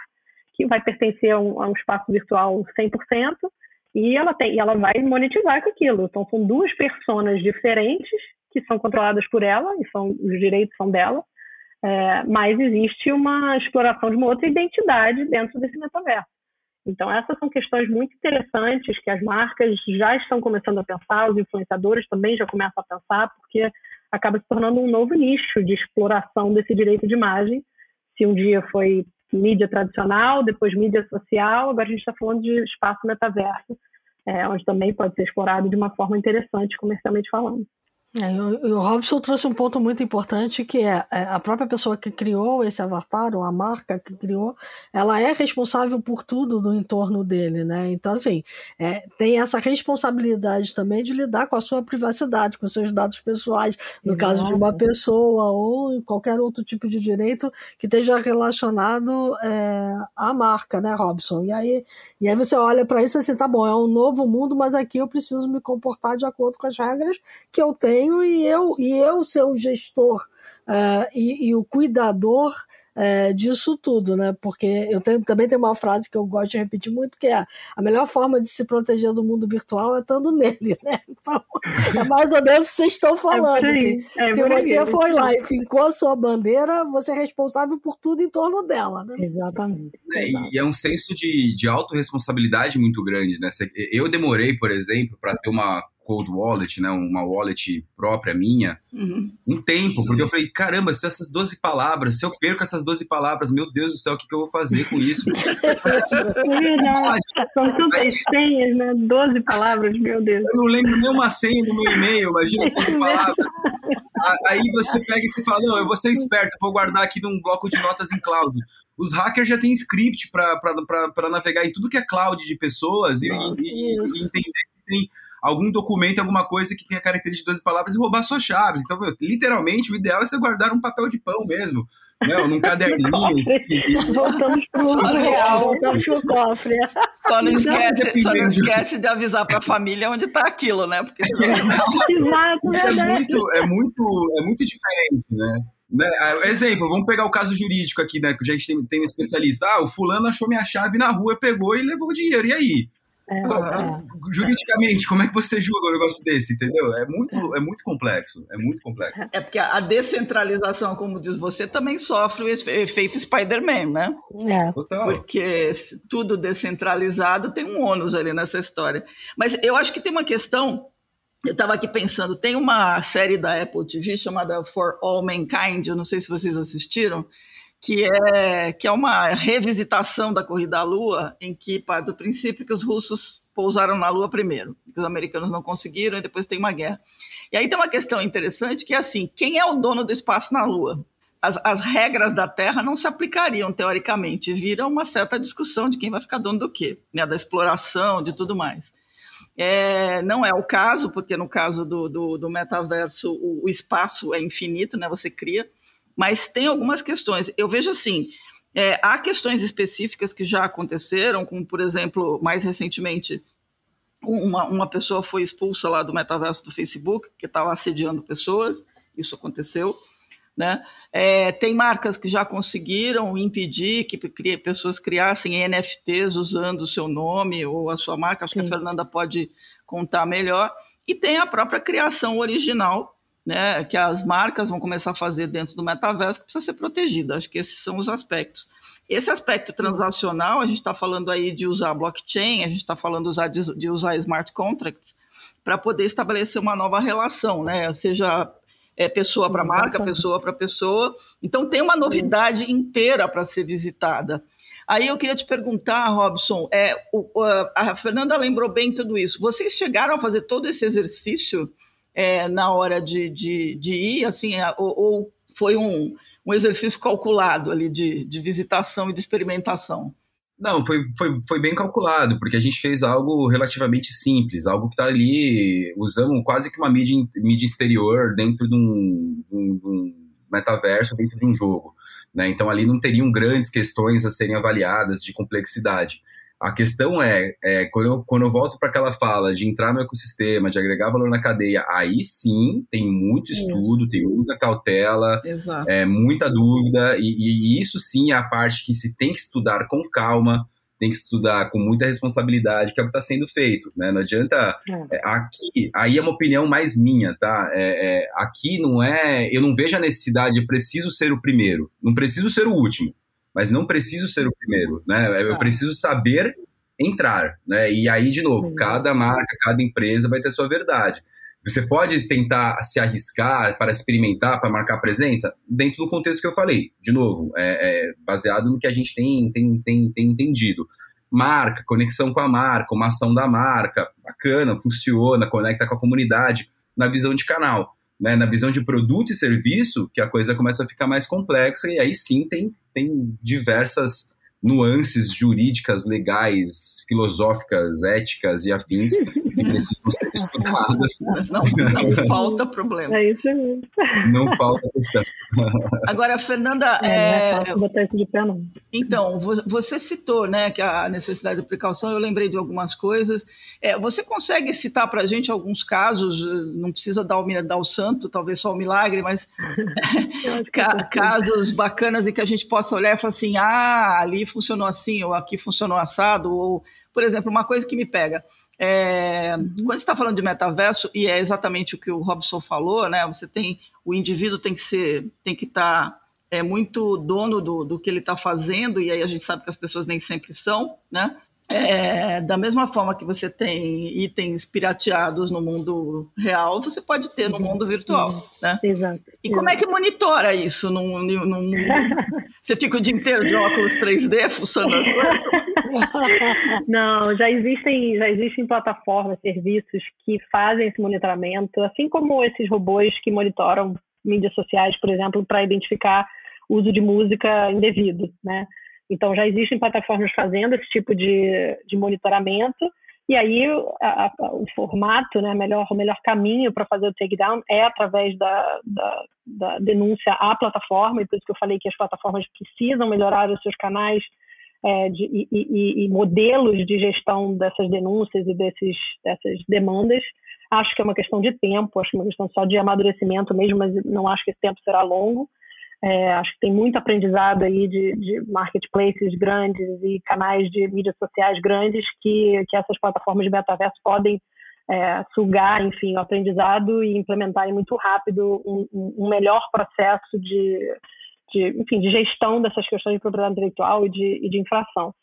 que vai pertencer a um, a um espaço virtual 100%, e ela tem, e ela vai monetizar com aquilo. Então são duas personas diferentes que são controladas por ela e são os direitos são dela, é, mas existe uma exploração de uma outra identidade dentro desse metaverso. Então, essas são questões muito interessantes que as marcas já estão começando a pensar, os influenciadores também já começam a pensar, porque acaba se tornando um novo nicho de exploração desse direito de imagem. Se um dia foi mídia tradicional, depois mídia social, agora a gente está falando de espaço metaverso, é, onde também pode ser explorado de uma forma interessante, comercialmente falando. É, o, o Robson trouxe um ponto muito importante que é, é a própria pessoa que criou esse avatar, ou a marca que criou, ela é responsável por tudo do entorno dele, né? Então, assim, é, tem essa responsabilidade também de lidar com a sua privacidade, com seus dados pessoais, no Exato. caso de uma pessoa ou qualquer outro tipo de direito que esteja relacionado é, à marca, né, Robson? E aí, e aí você olha para isso assim, tá bom, é um novo mundo, mas aqui eu preciso me comportar de acordo com as regras que eu tenho tenho e eu, e eu ser o gestor uh, e, e, o cuidador uh, disso tudo, né? Porque eu tenho, também tenho uma frase que eu gosto de repetir muito, que é a melhor forma de se proteger do mundo virtual é estando nele, né? Então, é mais ou menos o que vocês estão falando. É assim. é se você foi lá e fincou a sua bandeira, você é responsável por tudo em torno dela, né? Exatamente. É, e é um senso de, de autorresponsabilidade muito grande, né? Eu demorei, por exemplo, para ter uma cold wallet, né, uma wallet própria minha, uhum. um tempo, porque eu falei, caramba, se essas 12 palavras, se eu perco essas 12 palavras, meu Deus do céu, o que, que eu vou fazer com isso? são tantas senhas, né, 12 palavras, meu Deus. Eu não lembro nem uma senha do meu e-mail, imagina 12 palavras. Aí você pega e você fala, não, eu vou ser esperto, vou guardar aqui num bloco de notas em cloud. Os hackers já têm script para navegar em tudo que é cloud de pessoas e, e, e entender que tem algum documento, alguma coisa que tenha característica de 12 palavras e roubar suas chaves. Então, meu, literalmente, o ideal é você guardar um papel de pão mesmo. Não, num caderninho. Assim. Voltamos pro real, voltamos pro cofre. Só não esquece, só não esquece de avisar para a família onde está aquilo, né? Porque... Exato, é muito, é muito, é muito diferente, né? Né? Ah, exemplo, vamos pegar o caso jurídico aqui, né? Que a gente tem, tem um especialista. Ah, o fulano achou minha chave na rua, pegou e levou o dinheiro. E aí? É, é. Juridicamente, como é que você julga um negócio desse, entendeu? É muito, é. é muito complexo, é muito complexo. É porque a descentralização, como diz você, também sofre o efeito Spider-Man, né? É. Total. Porque tudo descentralizado tem um ônus ali nessa história. Mas eu acho que tem uma questão eu estava aqui pensando, tem uma série da Apple TV chamada For All Mankind, eu não sei se vocês assistiram, que é, que é uma revisitação da corrida à Lua, em que parte do princípio que os russos pousaram na Lua primeiro, que os americanos não conseguiram, e depois tem uma guerra. E aí tem uma questão interessante que é assim: quem é o dono do espaço na Lua? As, as regras da Terra não se aplicariam teoricamente, vira uma certa discussão de quem vai ficar dono do quê, né? da exploração, de tudo mais. É, não é o caso, porque no caso do, do, do metaverso o, o espaço é infinito, né? você cria mas tem algumas questões. Eu vejo assim, é, há questões específicas que já aconteceram, como, por exemplo, mais recentemente, uma, uma pessoa foi expulsa lá do metaverso do Facebook, que estava assediando pessoas, isso aconteceu. Né? É, tem marcas que já conseguiram impedir que pessoas criassem NFTs usando o seu nome ou a sua marca, acho Sim. que a Fernanda pode contar melhor. E tem a própria criação original, né, que as marcas vão começar a fazer dentro do metaverso que precisa ser protegida. Acho que esses são os aspectos. Esse aspecto transacional, a gente está falando aí de usar blockchain, a gente está falando usar, de usar smart contracts para poder estabelecer uma nova relação, né? Seja é, pessoa para marca, pessoa para pessoa. Então tem uma novidade inteira para ser visitada. Aí eu queria te perguntar, Robson, é, o, a Fernanda lembrou bem tudo isso. Vocês chegaram a fazer todo esse exercício é, na hora de, de, de ir, assim, é, ou, ou, foi um, um exercício calculado ali de, de visitação e de experimentação? Não, foi, foi, foi bem calculado, porque a gente fez algo relativamente simples, algo que está ali, usamos quase que uma mídia, mídia exterior dentro de um, de um metaverso, dentro de um jogo. Né? Então ali não teriam grandes questões a serem avaliadas de complexidade. A questão é, é quando, eu, quando eu volto para aquela fala de entrar no ecossistema, de agregar valor na cadeia, aí sim tem muito estudo, isso. tem muita cautela, é, muita dúvida, e, e, isso sim é a parte que se tem que estudar com calma, tem que estudar com muita responsabilidade, que é o que está sendo feito, né? Não adianta. É. é. aqui, aí é uma opinião mais minha, tá? É, é, aqui não é. Eu não vejo a necessidade de preciso ser o primeiro, não preciso ser o último mas não preciso ser o primeiro, né? Eu preciso saber entrar, né? E aí, de novo, cada marca, cada empresa vai ter sua verdade. Você pode tentar se arriscar para experimentar, para marcar presença, dentro do contexto que eu falei. De novo, é, é baseado no que a gente tem, tem, tem, tem entendido. Marca, conexão com a marca, uma ação da marca, bacana, funciona, conecta com a comunidade, na visão de canal. Né? Na visão de produto e serviço, que a coisa começa a ficar mais complexa, e aí sim tem, tem diversas nuances jurídicas, legais, filosóficas, éticas e afins que precisam ser estudadas. Não, não falta problema. É isso mesmo. Não falta questão. Agora, Fernanda, é, é... botar isso de pé não. Então, você citou, né, que a necessidade de precaução. Eu lembrei de algumas coisas. É, você consegue citar para a gente alguns casos? Não precisa dar o, dar o santo, talvez só o milagre, mas casos bacanas e que a gente possa olhar e falar assim, ah, ali funcionou assim, ou aqui funcionou assado, ou, por exemplo, uma coisa que me pega. É, uhum. Quando você está falando de metaverso, e é exatamente o que o Robson falou, né? Você tem o indivíduo tem que ser, tem que estar tá, é, muito dono do, do que ele está fazendo, e aí a gente sabe que as pessoas nem sempre são, né? É, da mesma forma que você tem itens pirateados no mundo real, você pode ter no mundo virtual, né? Exato. E como é que monitora isso? Num, num, você fica o dia inteiro de óculos 3D fuçando as coisas? Não, já existem, já existem plataformas, serviços que fazem esse monitoramento, assim como esses robôs que monitoram mídias sociais, por exemplo, para identificar uso de música indevido, né? Então, já existem plataformas fazendo esse tipo de, de monitoramento, e aí a, a, o formato, né, melhor, o melhor caminho para fazer o takedown é através da, da, da, denúncia à plataforma, e por isso que eu falei que as plataformas precisam melhorar os seus canais é, de, e, e, e, modelos de gestão dessas denúncias e desses, dessas demandas. Acho que é uma questão de tempo, acho que é uma questão só de amadurecimento mesmo, mas não acho que esse tempo será longo. É, acho que tem muito aprendizado aí de, de, marketplaces grandes e canais de mídias sociais grandes que, que essas plataformas de metaverso podem é, sugar, enfim, o aprendizado e implementarem muito rápido um, um melhor processo de, de, enfim, de gestão dessas questões de propriedade intelectual e de, e de infração.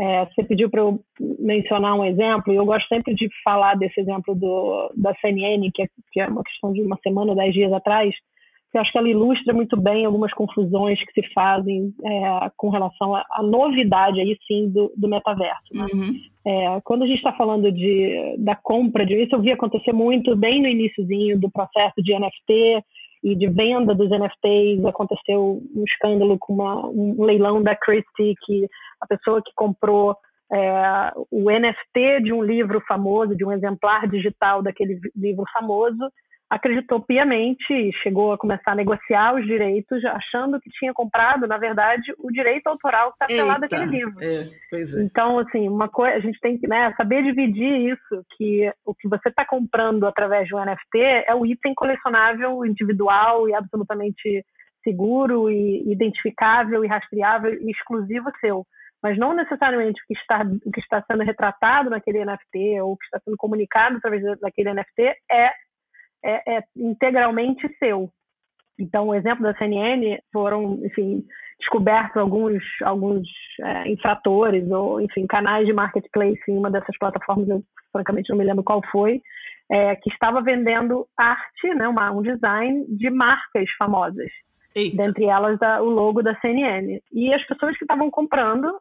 É, você pediu para eu mencionar um exemplo, e eu gosto sempre de falar desse exemplo do, da CNN, que é, que é uma questão de uma semana, dez dias atrás, eu acho que ela ilustra muito bem algumas confusões que se fazem é, com relação à, novidade aí sim do, do metaverso. Né? Uhum. É, quando a gente está falando de, da compra de isso, eu vi acontecer muito bem no iníciozinho do processo de NFT e de venda dos NFTs. Aconteceu um escândalo com uma, um leilão da Christie que a pessoa que comprou é, o NFT de um livro famoso, de um exemplar digital daquele livro famoso, acreditou piamente e chegou a começar a negociar os direitos, achando que tinha comprado, na verdade, o direito autoral que está selado naquele livro. É, é. Então, assim, uma coisa, a gente tem que né, saber dividir isso, que o que você está comprando através de um NFT é o item colecionável individual e absolutamente seguro e identificável e rastreável e exclusivo seu. Mas não necessariamente o que está, o que está sendo retratado naquele NFT ou o que está sendo comunicado através daquele NFT é é, é integralmente seu. Então, o exemplo da CNN foram, enfim, descobertos alguns, alguns é, infratores ou, enfim, canais de marketplace em uma dessas plataformas, eu francamente não me lembro qual foi, é, que estava vendendo arte, né, uma, um design de marcas famosas. Eita. Dentre elas a, o logo da CNN. E as pessoas que estavam comprando,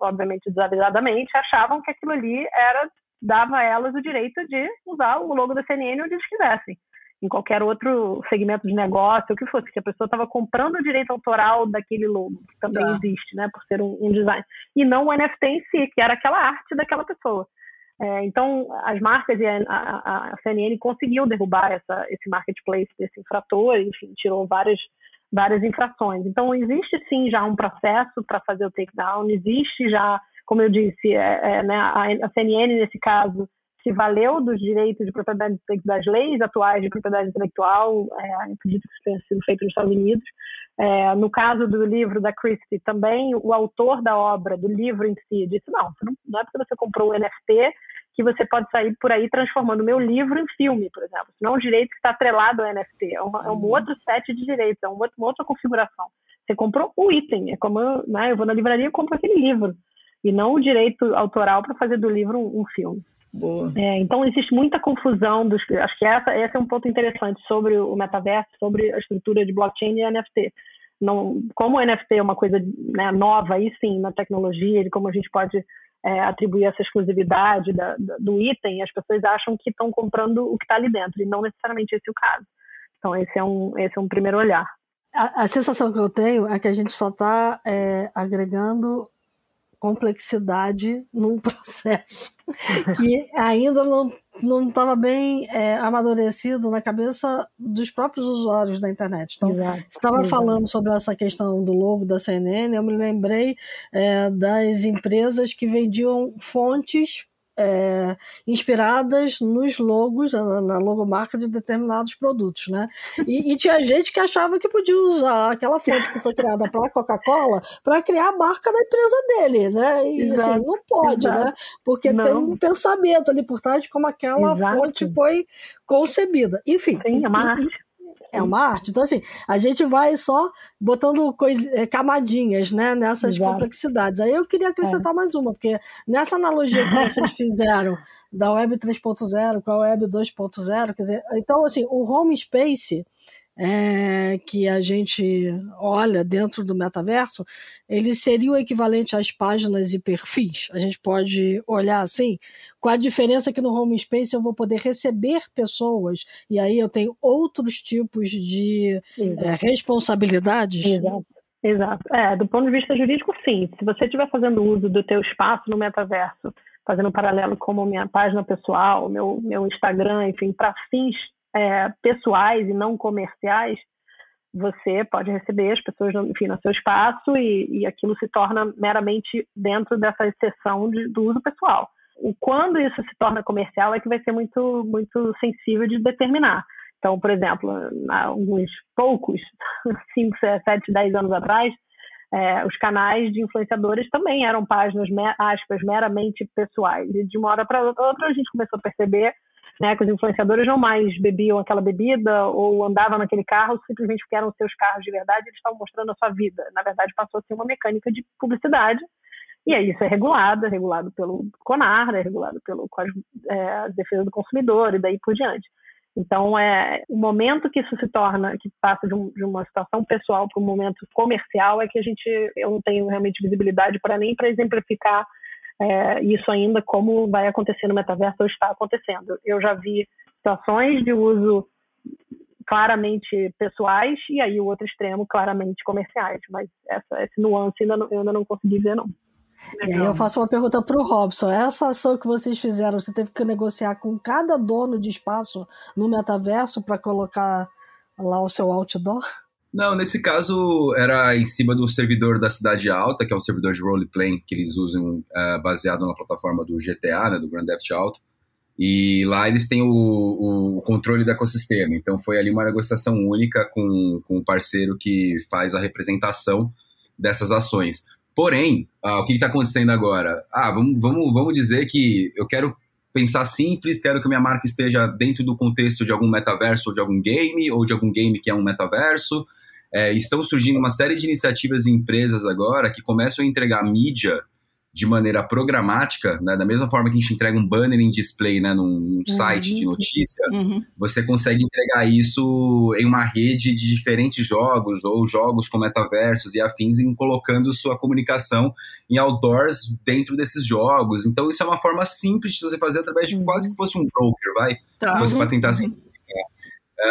obviamente desavisadamente, achavam que aquilo ali era dava a elas o direito de usar o logo da CNN onde eles quisessem. Em qualquer outro segmento de negócio, o que fosse, que a pessoa estava comprando o direito autoral daquele logo, que também tá. existe, né, por ser um, um, design. E não o NFT em si, que era aquela arte daquela pessoa. É, então, as marcas e a, a, a, CNN conseguiu derrubar essa, esse marketplace desse infrator, enfim, tirou várias, várias infrações. Então, existe sim já um processo para fazer o takedown, existe já como eu disse, é, é, né, a, CNN, nesse caso, se valeu dos direitos de propriedade das leis atuais de propriedade intelectual, é, acredito que isso tenha sido feito nos Estados Unidos. É, no caso do livro da Christie, também o autor da obra, do livro em si, disse: não, não é porque você comprou o NFT que você pode sair por aí transformando o meu livro em filme, por exemplo. Não é um direito que está atrelado ao NFT, é um, é um uhum. outro set de direitos, é uma outra configuração. Você comprou o item, é como né, eu vou na livraria e compro aquele livro. E não o direito autoral para fazer do livro um, um filme. É, então existe muita confusão dos. Acho que essa, esse é um ponto interessante sobre o metaverso, sobre a estrutura de blockchain e NFT. Não, como o NFT é uma coisa né, nova aí sim na tecnologia, de como a gente pode é, atribuir essa exclusividade da, da, do item, as pessoas acham que estão comprando o que está ali dentro, e não necessariamente esse é o caso. Então, esse é um, esse é um primeiro olhar. A, a sensação que eu tenho é que a gente só está é, agregando complexidade num processo que ainda não não estava bem é, amadurecido na cabeça dos próprios usuários da internet. Então, exato, você estava falando sobre essa questão do logo da CNN, eu me lembrei é, das empresas que vendiam fontes é, inspiradas nos logos, na, na, logomarca de determinados produtos, né? E, e, tinha gente que achava que podia usar aquela fonte que foi criada para a Coca-Cola para criar a marca da empresa dele, né? E assim, exato, assim, não pode, né? exato. né? Porque não. tem um pensamento ali por trás de como aquela exato. fonte foi concebida. Enfim. Sim, é uma arte é uma arte. Então, assim, a gente vai só botando coisa, eh, camadinhas né, nessas Exato. complexidades. Aí eu queria acrescentar é. mais uma, porque nessa analogia que vocês fizeram da Web 3.0 com a Web 2.0, quer dizer, então, assim, o home space é, que a gente olha dentro do metaverso, ele seria o equivalente às páginas e perfis. A gente pode olhar assim, com a diferença que no Home Space eu vou poder receber pessoas, e aí eu tenho outros tipos de é, responsabilidades. Exato. Exato. É, do ponto de vista jurídico, sim. Se você estiver fazendo uso do teu espaço no metaverso, fazendo um paralelo como minha página pessoal, meu, meu Instagram, enfim, para fins é, pessoais e não comerciais, você pode receber as pessoas enfim, no seu espaço e, e aquilo se torna meramente dentro dessa exceção de, do uso pessoal. O quando isso se torna comercial é que vai ser muito, muito sensível de determinar. Então, por exemplo, há alguns poucos, 5, 7, 10 anos atrás, é, os canais de influenciadores também eram páginas, aspas, meramente pessoais. E de uma hora para outra a gente começou a perceber né, que os influenciadores não mais bebiam aquela bebida ou andavam naquele carro simplesmente porque eram seus carros de verdade, eles estavam mostrando a sua vida. Na verdade, passou a ser uma mecânica de publicidade. E aí isso é regulado, é regulado pelo CONAR, é regulado pelo é, Defesa do Consumidor e daí por diante. Então, é o momento que isso se torna, que passa de, um, de uma situação pessoal para um momento comercial, é que a gente, eu não tenho realmente visibilidade para nem para exemplificar é, isso ainda como vai acontecer no metaverso ou está acontecendo. Eu já vi situações de uso claramente pessoais e aí o outro extremo claramente comerciais, mas essa, esse nuance ainda não, eu ainda não consegui ver não. E aí eu faço uma pergunta para o Robson. Essa ação que vocês fizeram, você teve que negociar com cada dono de espaço no metaverso para colocar lá o seu outdoor? Não, nesse caso era em cima do servidor da Cidade Alta, que é um servidor de roleplay que eles usam uh, baseado na plataforma do GTA, né, do Grand Theft Auto. E lá eles têm o, o, controle do ecossistema. Então foi ali uma negociação única com, com o parceiro que faz a representação dessas ações. Porém, uh, o que está acontecendo agora? Ah, vamos, vamos, vamos dizer que eu quero pensar simples, quero que minha marca esteja dentro do contexto de algum metaverso ou de algum game, ou de algum game que é um metaverso. É, estão surgindo uma série de iniciativas e empresas agora que começam a entregar mídia de maneira programática, né, da mesma forma que a gente entrega um banner em display né, num, num uhum. site de notícia, uhum. você consegue entregar isso em uma rede de diferentes jogos ou jogos com metaversos e afins, em colocando sua comunicação em outdoors dentro desses jogos. Então isso é uma forma simples de você fazer através de uhum. quase que fosse um broker, vai? Tá. Você para tentar simplificar.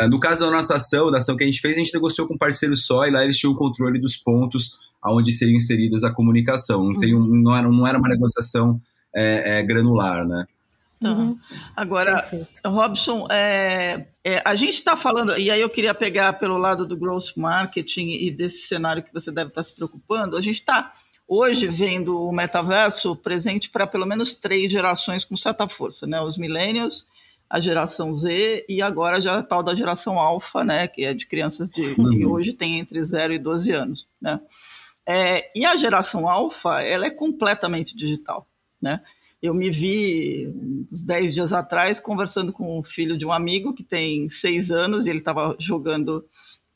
Uh, no caso da nossa ação, da ação que a gente fez, a gente negociou com um parceiro só e lá eles tinham o controle dos pontos aonde seriam inseridas a comunicação. Não, tem um, uhum. não, era, não era uma negociação é, é, granular, né? Tá. Uhum. Agora, Perfeito. Robson, é, é, a gente está falando, e aí eu queria pegar pelo lado do growth marketing e desse cenário que você deve estar tá se preocupando, a gente está hoje vendo o metaverso presente para pelo menos três gerações com certa força, né? Os millennials, a geração Z e agora já a tal da geração alfa, né, que é de crianças de, que uhum. hoje tem entre 0 e 12 anos, né? É, e a geração alfa, ela é completamente digital, né? Eu me vi uns 10 dias atrás conversando com o filho de um amigo que tem 6 anos e ele estava jogando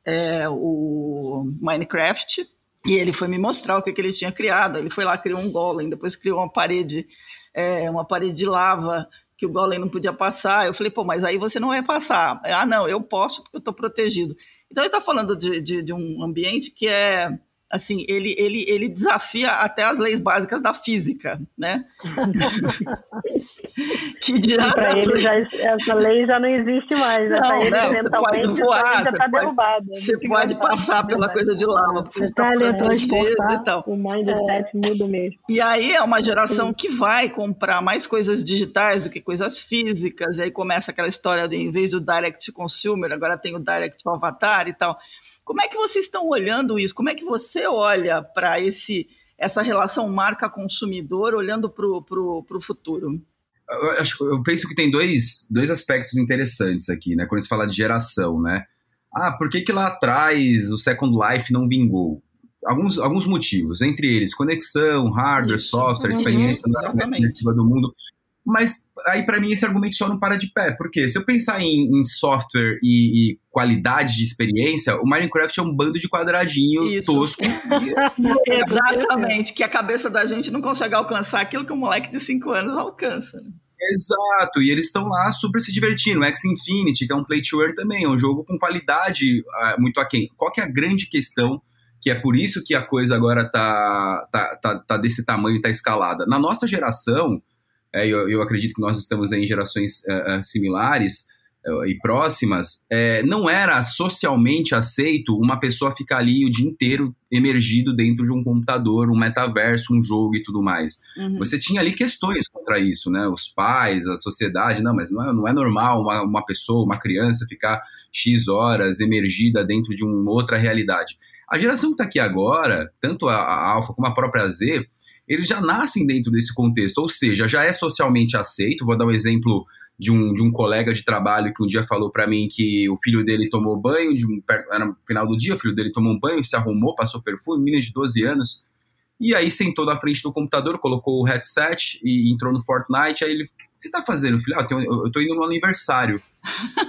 é, o Minecraft E ele foi me mostrar o que, que ele tinha criado. Ele foi lá, criou um golem, depois criou uma parede, é, uma parede de lava que o golem não podia passar. Eu falei, pô, mas aí você não vai passar. Ah, não, eu posso porque eu estou protegido. Então ele está falando de, de, de um ambiente que é assim, ele, ele, ele desafia até as leis básicas da física, né? que dirá para ele já, essa lei já não existe mais. Né? Não, ele, não, você pode voar, você pode, você pode passar pela coisa de lava. Você está teletransportar. E tal. O mindset é. muda mesmo. E aí é uma geração que vai comprar mais coisas digitais do que coisas físicas, e aí começa aquela história de, em vez do direct consumer, agora tem o direct avatar e tal. Como é que vocês estão olhando isso? Como é que você olha para esse essa relação marca-consumidor olhando para o futuro? Eu, eu, penso que tem dois, dois aspectos interessantes aqui, né? Quando se fala de geração, né? Ah, por que, que lá atrás o Second Life não vingou? Alguns, alguns motivos, entre eles conexão, hardware, software, uhum, experiência uhum, do mundo. Mas aí, para mim, esse argumento só não para de pé. Porque se eu pensar em, em software e, e, qualidade de experiência, o Minecraft é um bando de quadradinho Isso. tosco. Exatamente, que a cabeça da gente não consegue alcançar aquilo que um moleque de 5 anos alcança. Exato, e eles estão lá super se divertindo. X Infinity, que é um play to earn também, é um jogo com qualidade uh, muito aquém. Qual que é a grande questão? Que é por isso que a coisa agora tá, tá, tá, tá desse tamanho, tá escalada. Na nossa geração, é, eu, eu, acredito que nós estamos em gerações uh, similares uh, e próximas, é, não era socialmente aceito uma pessoa ficar ali o dia inteiro emergido dentro de um computador, um metaverso, um jogo e tudo mais. Uhum. Você tinha ali questões contra isso, né? Os pais, a sociedade, não, mas não é, não é normal uma, uma pessoa, uma criança ficar X horas emergida dentro de uma outra realidade. A geração que está aqui agora, tanto a, a Alpha como a própria Z, eles já nascem dentro desse contexto, ou seja, já é socialmente aceito. Vou dar um exemplo de um, de um colega de trabalho que um dia falou para mim que o filho dele tomou banho, de um, era no final do dia, o filho dele tomou um banho, se arrumou, passou perfume, menina de 12 anos, e aí sentou na frente do computador, colocou o headset e entrou no Fortnite, aí ele, o que você tá fazendo, filho? Ah, eu, eu tô indo no aniversário.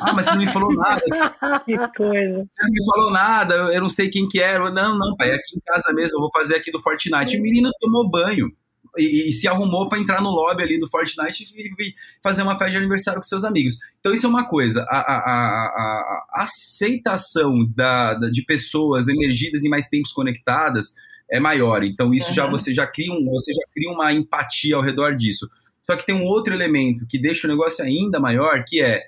Ah, mas você não me falou nada. que coisa. Você não me falou nada, eu não sei quem que era. Não, não, pai, é aqui em casa mesmo, eu vou fazer aqui do Fortnite. E o menino tomou banho. E, e, se arrumou para entrar no lobby ali do Fortnite e, e, fazer uma festa de aniversário com seus amigos. Então isso é uma coisa, a, a, a, a aceitação da, da, de pessoas emergidas e mais tempos conectadas é maior. Então isso uhum. já você já cria um, você já cria uma empatia ao redor disso. Só que tem um outro elemento que deixa o negócio ainda maior, que é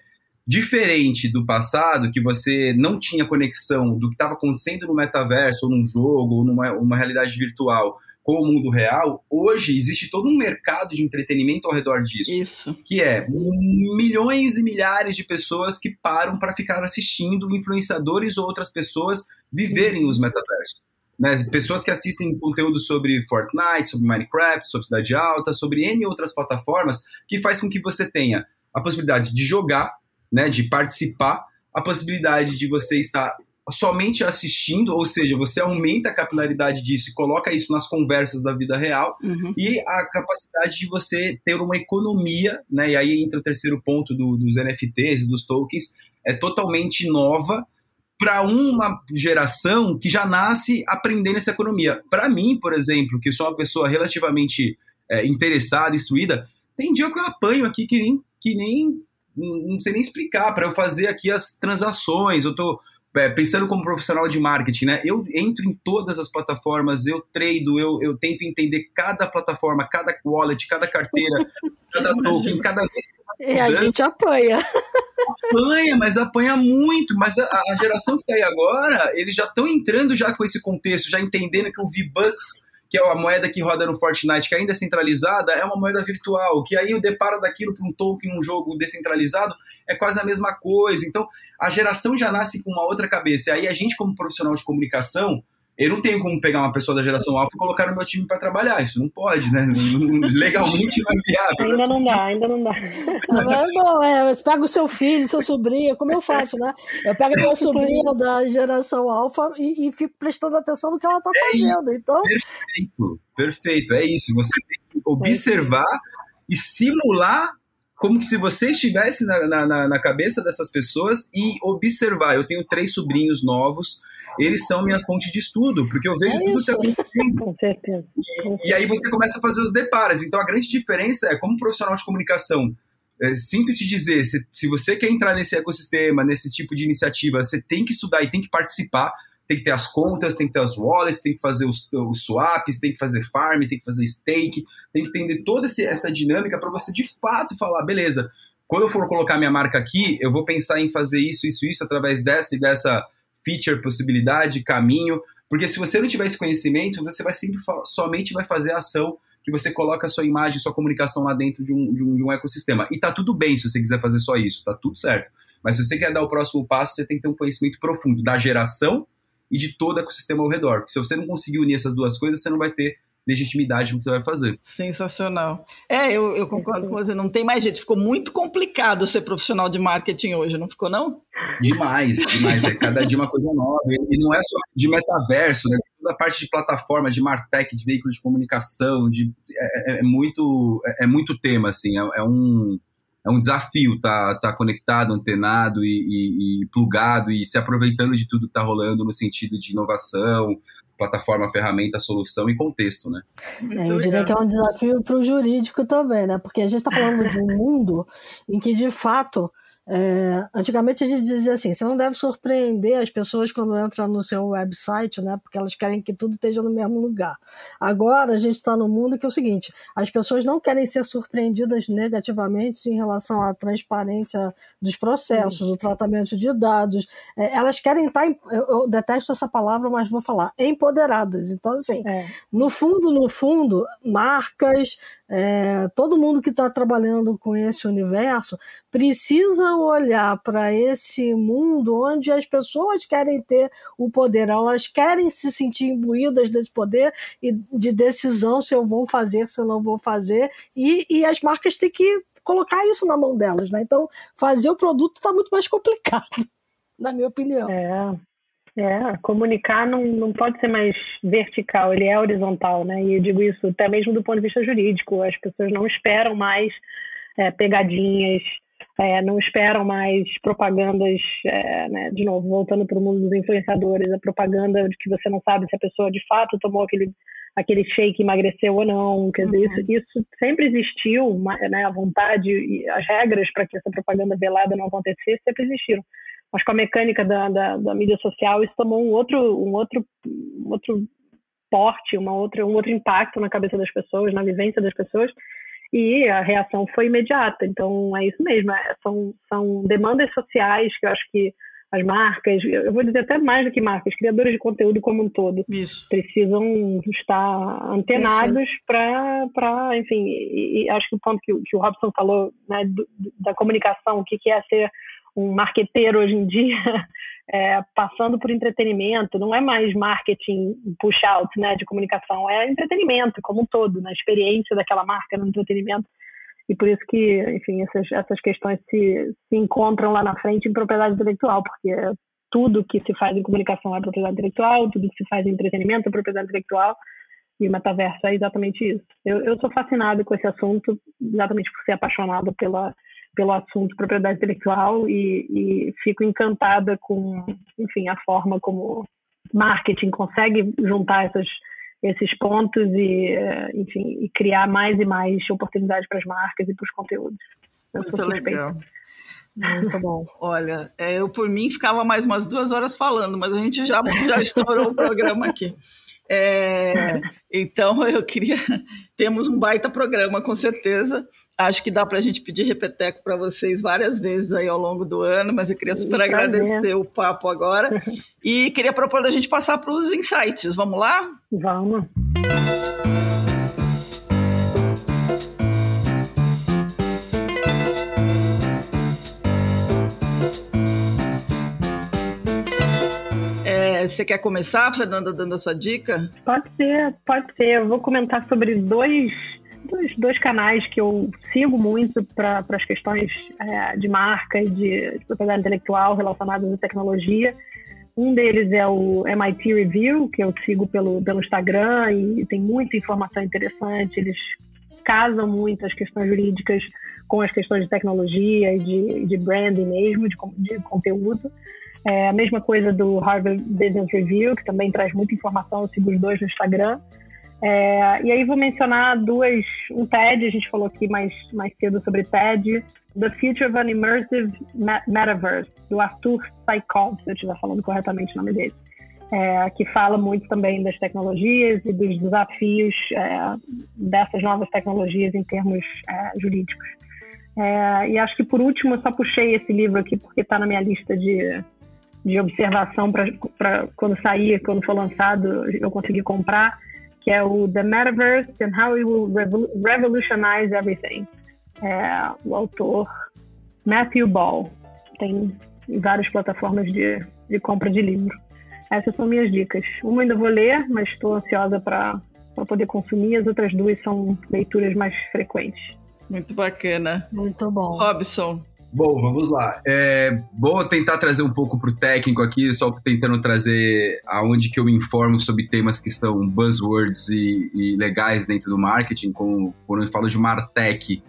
Diferente do passado, que você não tinha conexão do que estava acontecendo no metaverso, ou num jogo, ou numa uma realidade virtual com o mundo real, hoje existe todo um mercado de entretenimento ao redor disso. Isso. Que é milhões e milhares de pessoas que param para ficar assistindo influenciadores ou outras pessoas viverem os metaversos. Né? Pessoas que assistem conteúdo sobre Fortnite, sobre Minecraft, sobre Cidade Alta, sobre N outras plataformas, que faz com que você tenha a possibilidade de jogar né, de participar, a possibilidade de você estar somente assistindo, ou seja, você aumenta a capilaridade disso e coloca isso nas conversas da vida real, uhum. e a capacidade de você ter uma economia, né, e aí entra o terceiro ponto do, dos NFTs e dos tokens, é totalmente nova para uma geração que já nasce aprendendo essa economia. Para mim, por exemplo, que sou uma pessoa relativamente é, interessada, instruída, tem dia que eu apanho aqui que nem, que nem não sei nem explicar, para eu fazer aqui as transações, eu estou é, pensando como profissional de marketing, né? Eu entro em todas as plataformas, eu trado, eu, eu tento entender cada plataforma, cada wallet, cada carteira, cada token, cada vez que E a gente apanha. Apanha, mas apanha muito. Mas a, a geração que está aí agora, eles já estão entrando já com esse contexto, já entendendo que o V-Bucks que é a moeda que roda no Fortnite, que ainda é centralizada, é uma moeda virtual, que aí o deparo daquilo para um token, um jogo descentralizado, é quase a mesma coisa. Então, a geração já nasce com uma outra cabeça. E aí a gente, como profissional de comunicação, eu não tenho como pegar uma pessoa da geração alfa e colocar no meu time para trabalhar. Isso não pode, né? Legalmente não é viável. Ainda não dá, ainda não dá. Mas, bom, é, pega o seu filho, sua sobrinha, como eu faço, né? Eu pego a minha sobrinha da geração alfa e, e, fico prestando atenção no que ela está é fazendo. Então... Perfeito, perfeito. É isso. Você tem que observar e simular como que se você estivesse na, na, na cabeça dessas pessoas e observar. Eu tenho três sobrinhos novos, eles são minha fonte de estudo, porque eu vejo é tudo que acontecendo. Com certeza. E, e, aí você começa a fazer os depares. Então a grande diferença é, como profissional de comunicação, é, sinto te dizer, se, se você quer entrar nesse ecossistema, nesse tipo de iniciativa, você tem que estudar e tem que participar, tem que ter as contas, tem que ter as wallets, tem que fazer os, os swaps, tem que fazer farm, tem que fazer stake, tem que entender toda esse, essa dinâmica para você de fato falar, beleza, quando eu for colocar minha marca aqui, eu vou pensar em fazer isso, isso, isso através dessa e dessa feature, possibilidade, caminho, porque se você não tiver esse conhecimento, você vai sempre somente vai fazer a ação que você coloca a sua imagem, sua comunicação lá dentro de um, de um, de um ecossistema. E tá tudo bem se você quiser fazer só isso, tá tudo certo. Mas se você quer dar o próximo passo, você tem que ter um conhecimento profundo da geração e de todo o ecossistema ao redor. Porque se você não conseguir unir essas duas coisas, você não vai ter legitimidade no que você vai fazer. Sensacional. É, eu, eu concordo com você. Não tem mais jeito. Ficou muito complicado ser profissional de marketing hoje, não ficou, não? Demais, demais. É cada dia uma coisa nova. E não é só de metaverso, né? Toda a parte de plataforma, de martech, de veículos de comunicação, de, é, é, é muito, é, é, muito tema, assim. É, é um é um desafio estar tá, tá conectado, antenado e, e, e, plugado e se aproveitando de tudo que está rolando no sentido de inovação, plataforma, ferramenta, solução e contexto, né? É, eu diria que é um desafio para o jurídico também, né? Porque a gente está falando de um mundo em que, de fato, é, antigamente a gente dizia assim: você não deve surpreender as pessoas quando entram no seu website, né? Porque elas querem que tudo esteja no mesmo lugar. Agora a gente está no mundo que é o seguinte: as pessoas não querem ser surpreendidas negativamente em relação à transparência dos processos, o tratamento de dados. É, elas querem estar, tá eu, eu, detesto essa palavra, mas vou falar, empoderadas. Então, assim, é. no fundo, no fundo, marcas, é, todo mundo que está trabalhando com esse universo precisa olhar para esse mundo onde as pessoas querem ter o poder, elas querem se sentir imbuídas desse poder e de decisão se eu vou fazer, se eu não vou fazer, e, e as marcas têm que colocar isso na mão delas, né? Então, fazer o produto está muito mais complicado, na minha opinião. É. É, comunicar não, não pode ser mais vertical, ele é horizontal, né? E eu digo isso até mesmo do ponto de vista jurídico. As pessoas não esperam mais é, pegadinhas, é, não esperam mais propagandas, é, né? de novo, voltando para o mundo dos influenciadores, a propaganda de que você não sabe se a pessoa de fato tomou aquele, aquele shake emagreceu ou não. Quer dizer, uhum. isso, isso sempre existiu, né? a vontade e as regras para que essa propaganda velada não acontecesse sempre existiram mas com a mecânica da, da, da, mídia social isso tomou um outro um outro um outro porte uma outra um outro impacto na cabeça das pessoas na vivência das pessoas e a reação foi imediata então é isso mesmo é, são são demandas sociais que eu acho que as marcas, eu vou dizer até mais do que marcas, criadores de conteúdo como um todo, Isso. precisam estar antenados para, enfim, e, e, acho que o ponto que, que o Robson falou, né, do, da comunicação, o que, que é ser um marqueteiro hoje em dia, é, passando por entretenimento, não é mais marketing push-out né, de comunicação, é entretenimento como um todo, na né, experiência daquela marca no entretenimento. E por isso que, enfim, essas, essas questões se, se encontram lá na frente em propriedade intelectual, porque tudo que se faz em comunicação é propriedade intelectual, tudo que se faz em entretenimento é propriedade intelectual, e o metaverso é exatamente isso. Eu, eu sou fascinado com esse assunto, exatamente por ser apaixonado pela pelo assunto propriedade intelectual e, e fico encantada com, enfim, a forma como marketing consegue juntar essas, esses pontos e, eh, enfim, e criar mais e mais oportunidades para as marcas e para os conteúdos. Eu Muito legal. Muito bom. Olha, é, eu por mim ficava mais umas duas horas falando, mas a gente já, já estourou o programa aqui. É, então, eu queria. Temos um baita programa, com certeza. Acho que dá para a gente pedir repeteco para vocês várias vezes aí ao longo do ano, mas eu queria super agradecer o papo agora. E queria propor a gente passar para os insights. Vamos lá? Vamos. Você quer começar, Fernanda, dando a sua dica? Pode ser, pode ser. Eu vou comentar sobre dois, dois, canais que eu sigo muito para as questões é, de marca e de, de propriedade intelectual relacionadas à tecnologia. Um deles é o MIT Review, que eu sigo pelo, pelo Instagram e tem muita informação interessante. Eles casam muito as questões jurídicas com as questões de tecnologia e de, de branding mesmo, de, de conteúdo. É a mesma coisa do Harvard Business Review, que também traz muita informação, eu sigo os dois no Instagram. É, e aí vou mencionar duas, um TED, a gente falou aqui mais, mais cedo sobre TED, The Future of an Immersive Metaverse, do Arthur Saikov, se eu estiver falando corretamente o nome dele, é, que fala muito também das tecnologias e dos desafios é, dessas novas tecnologias em termos é, jurídicos. É, e acho que por último eu só puxei esse livro aqui porque está na minha lista de, de observação para quando sair, quando for lançado, eu conseguir comprar, que é o The Metaverse and How It Will Revolutionize Everything. É, o autor Matthew Ball. Tem várias plataformas de, de compra de livro. Essas são minhas dicas. Uma ainda vou ler, mas estou ansiosa para poder consumir. As outras duas são leituras mais frequentes. Muito bacana. Muito bom. Robson. Bom, vamos lá. É, vou tentar trazer um pouco para o técnico aqui, só tentando trazer aonde que eu me informo sobre temas que são buzzwords e, e legais dentro do marketing, como quando eu falo de Martech,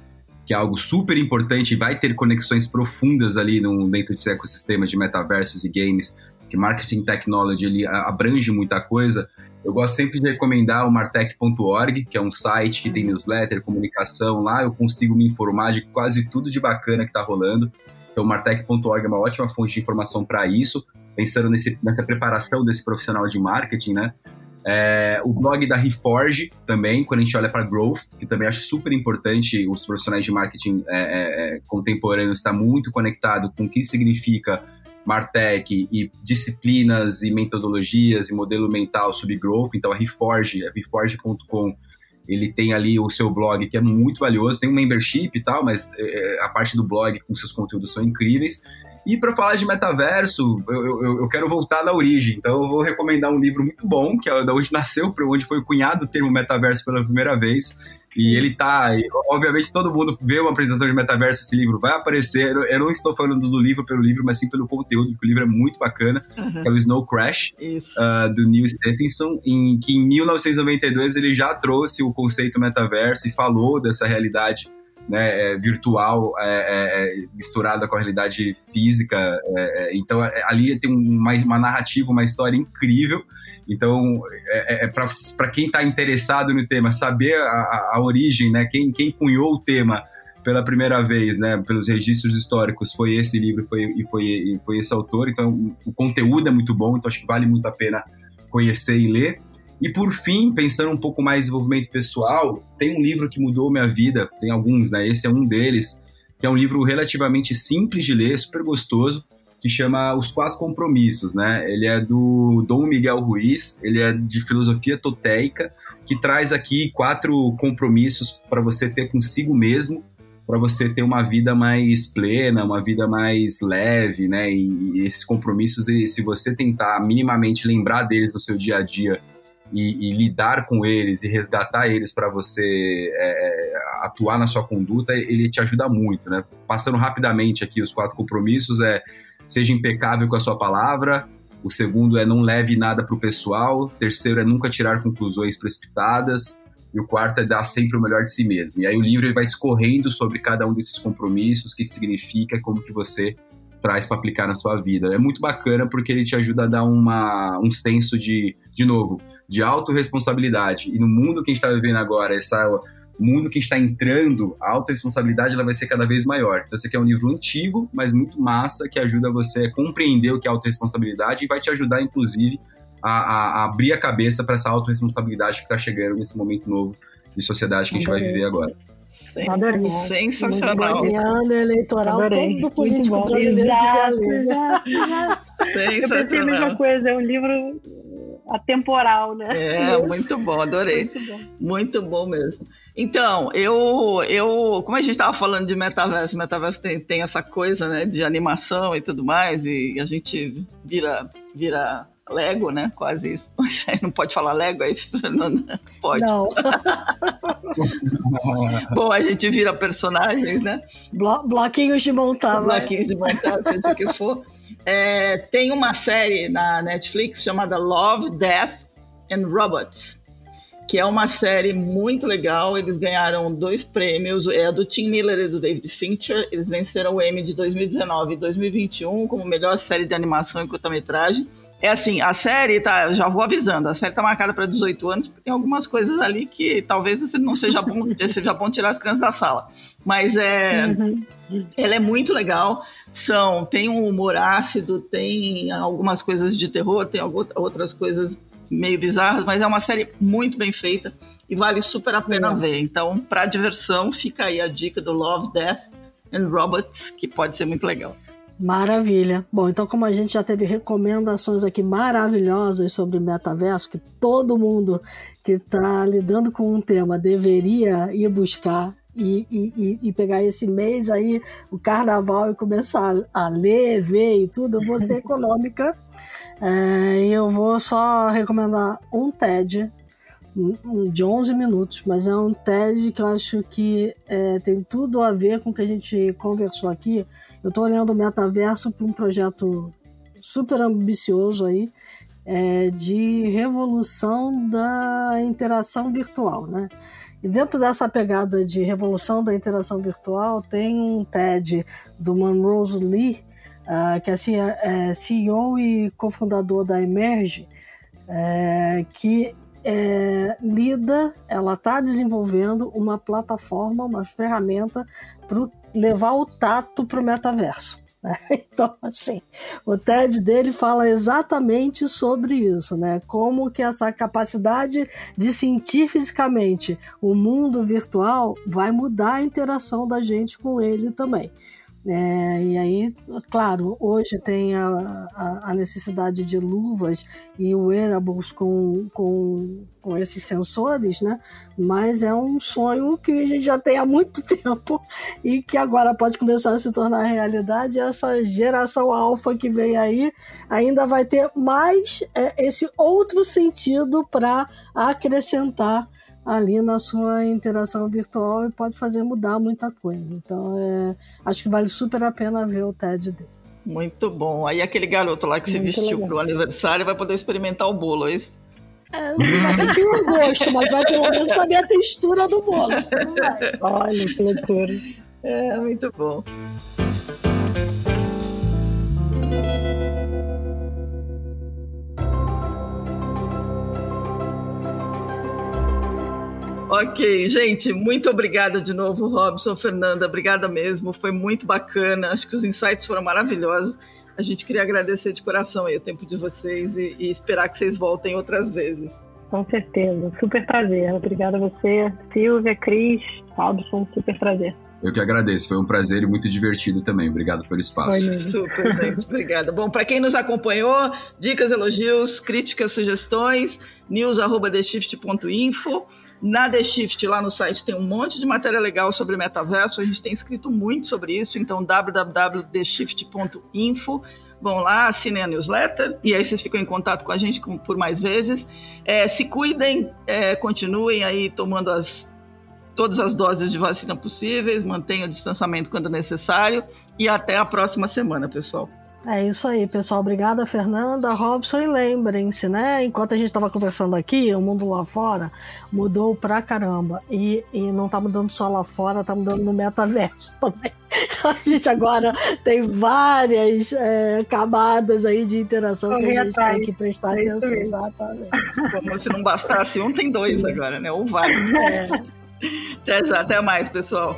que é algo super importante e vai ter conexões profundas ali no, dentro desse ecossistema de metaversos e games, que marketing technology ele abrange muita coisa. Eu gosto sempre de recomendar o martech.org, que é um site que tem newsletter, comunicação. Lá eu consigo me informar de quase tudo de bacana que está rolando. Então, martech.org é uma ótima fonte de informação para isso, pensando nesse, nessa preparação desse profissional de marketing, né? É, o blog da Reforge também, quando a gente olha para growth, que também acho super importante, os profissionais de marketing é, é, é contemporâneos está muito conectado com o que significa Martech e disciplinas e metodologias e modelo mental sobre growth. Então, a Reforge, a reforge.com, ele tem ali o seu blog que é muito valioso, tem um membership e tal, mas é, a parte do blog com seus conteúdos são incríveis. E para falar de metaverso, eu, eu, eu, quero voltar na origem. Então eu vou recomendar um livro muito bom, que é da onde nasceu, para onde foi cunhado o termo metaverso pela primeira vez. E ele tá. Obviamente, todo mundo vê uma apresentação de metaverso, esse livro vai aparecer. Eu não estou falando do livro pelo livro, mas sim pelo conteúdo, porque o livro é muito bacana, uhum. é o Snow Crash, uh, do Neil Stephenson, em que em 1992 ele já trouxe o conceito metaverso e falou dessa realidade né, é, virtual é, é, é, misturada com a realidade física. É, é, então, ali tem uma, uma, narrativa, uma história incrível. Então, é, para quem está interessado no tema, saber a, a, origem, né, quem, quem cunhou o tema pela primeira vez, né, pelos registros históricos, foi esse livro foi, e foi, e foi esse autor. Então, o conteúdo é muito bom, então acho que vale muito a pena conhecer e ler. E por fim, pensando um pouco mais em desenvolvimento pessoal, tem um livro que mudou minha vida, tem alguns, né? Esse é um deles, que é um livro relativamente simples de ler, super gostoso, que chama Os Quatro Compromissos, né? Ele é do Dom Miguel Ruiz, ele é de filosofia toteica, que traz aqui quatro compromissos para você ter consigo mesmo, para você ter uma vida mais plena, uma vida mais leve, né? E, e esses compromissos, se você tentar minimamente lembrar deles no seu dia a dia e, e, lidar com eles e resgatar eles para você é, é, atuar na sua conduta, ele te ajuda muito, né? Passando rapidamente aqui os quatro compromissos é seja impecável com a sua palavra, o segundo é não leve nada para o pessoal, o terceiro é nunca tirar conclusões precipitadas e o quarto é dar sempre o melhor de si mesmo. E aí o livro vai discorrendo sobre cada um desses compromissos, o que significa, como que você traz para aplicar na sua vida. É muito bacana porque ele te ajuda a dar uma, um senso de, de novo, de autorresponsabilidade. E no mundo que a gente está vivendo agora, essa mundo que a gente está entrando, a autorresponsabilidade ela vai ser cada vez maior. Então, esse aqui é um livro antigo, mas muito massa, que ajuda você a compreender o que é autorresponsabilidade e vai te ajudar, inclusive, a, a, a abrir a cabeça para essa autorresponsabilidade que está chegando nesse momento novo de sociedade que a gente vai viver agora. Adorei. Sensacional. Ano eleitoral, Adorei. todo político brasileiro exato, de. Sensacional. Eu pensei a mesma coisa, é um livro atemporal, né? É, muito bom, adorei. Muito bom. muito bom mesmo. Então, eu, eu como a gente estava falando de metaverso, metaverso tem, tem essa coisa, né, de animação e tudo mais, e a gente vira, vira Lego, né? Quase isso. Não pode falar Lego, aí não pode. Não. Bom, a gente vira personagens, né? Blo bloquinhos de montar. Bloquinhos de montar, seja o que for. É, tem uma série na Netflix chamada Love, Death and Robots, que é uma série muito legal. Eles ganharam dois prêmios, é a do Tim Miller e do David Fincher. Eles venceram o Emmy de 2019 e 2021 como melhor série de animação e curta-metragem. É assim, a série, tá, já vou avisando, a série tá marcada para 18 anos, porque tem algumas coisas ali que talvez não seja bom, seja bom tirar as crianças da sala. Mas é, uhum. ela é muito legal. São, tem um humor ácido, tem algumas coisas de terror, tem outras coisas meio bizarras, mas é uma série muito bem feita e vale super a pena é. ver. Então, para diversão, fica aí a dica do Love, Death and Robots, que pode ser muito legal. Maravilha. Bom, então como a gente já teve recomendações aqui maravilhosas sobre metaverso, que todo mundo que está lidando com um tema deveria ir buscar e, e, e, pegar esse mês aí, o carnaval, e começar a ler, ver e tudo, eu vou ser econômica. É, e eu vou só recomendar um TED de 11 minutos, mas é um TED que eu acho que é, tem tudo a ver com o que a gente conversou aqui. Eu estou olhando o metaverso para um projeto super ambicioso aí, é, de revolução da interação virtual, né? E dentro dessa pegada de revolução da interação virtual, tem um TED do Monrose Lee, uh, que é, é CEO e cofundador da Emerge, é, que é, lida, ela está desenvolvendo uma plataforma, uma ferramenta para levar o tato para o metaverso. Né? Então, assim, o TED dele fala exatamente sobre isso, né? Como que essa capacidade de sentir fisicamente o mundo virtual vai mudar a interação da gente com ele também. É, e aí, claro, hoje tem a, a, a, necessidade de luvas e wearables com, com, com esses sensores, né? Mas é um sonho que a gente já tem há muito tempo e que agora pode começar a se tornar realidade. Essa geração alfa que vem aí ainda vai ter mais é, esse outro sentido para acrescentar ali na sua interação virtual e pode fazer mudar muita coisa. Então, é, acho que vale super a pena ver o TED dele. Muito bom. Aí aquele garoto lá que se vestiu para o aniversário vai poder experimentar o bolo, é isso? É, vai sentir o gosto, mas vai pelo menos saber a textura do bolo. Olha que loucura. É, muito bom. Ok, gente, muito obrigada de novo, Robson, Fernanda, obrigada mesmo, foi muito bacana, acho que os insights foram maravilhosos. A gente queria agradecer de coração aí o tempo de vocês e, e esperar que vocês voltem outras vezes. Com certeza, super prazer. Obrigada a você, Silvia, Cris, Robson, super prazer. Eu que agradeço, foi um prazer e muito divertido também. Obrigado pelo espaço. Super, gente, obrigada. Bom, para quem nos acompanhou, dicas, elogios, críticas, sugestões, news.theshift.info. Na The Shift, lá no site, tem um monte de matéria legal sobre metaverso. A gente tem escrito muito sobre isso, então www.theshift.info. Vão lá, assinem a newsletter e aí vocês ficam em contato com a gente por mais vezes. É, se cuidem, é, continuem aí tomando as, todas as doses de vacina possíveis, mantenham o distanciamento quando necessário e até a próxima semana, pessoal. É isso aí, pessoal. Obrigada, Fernanda, Robson. E lembrem-se, né? Enquanto a gente estava conversando aqui, o mundo lá fora mudou pra caramba. E, e não tá mudando só lá fora, tá mudando no metaverso também. A gente agora tem várias é, camadas aí de interação que a gente tem que prestar é atenção. Exatamente. Como se não bastasse um, tem dois agora, né? Ou vários. É. Até já, até mais, pessoal.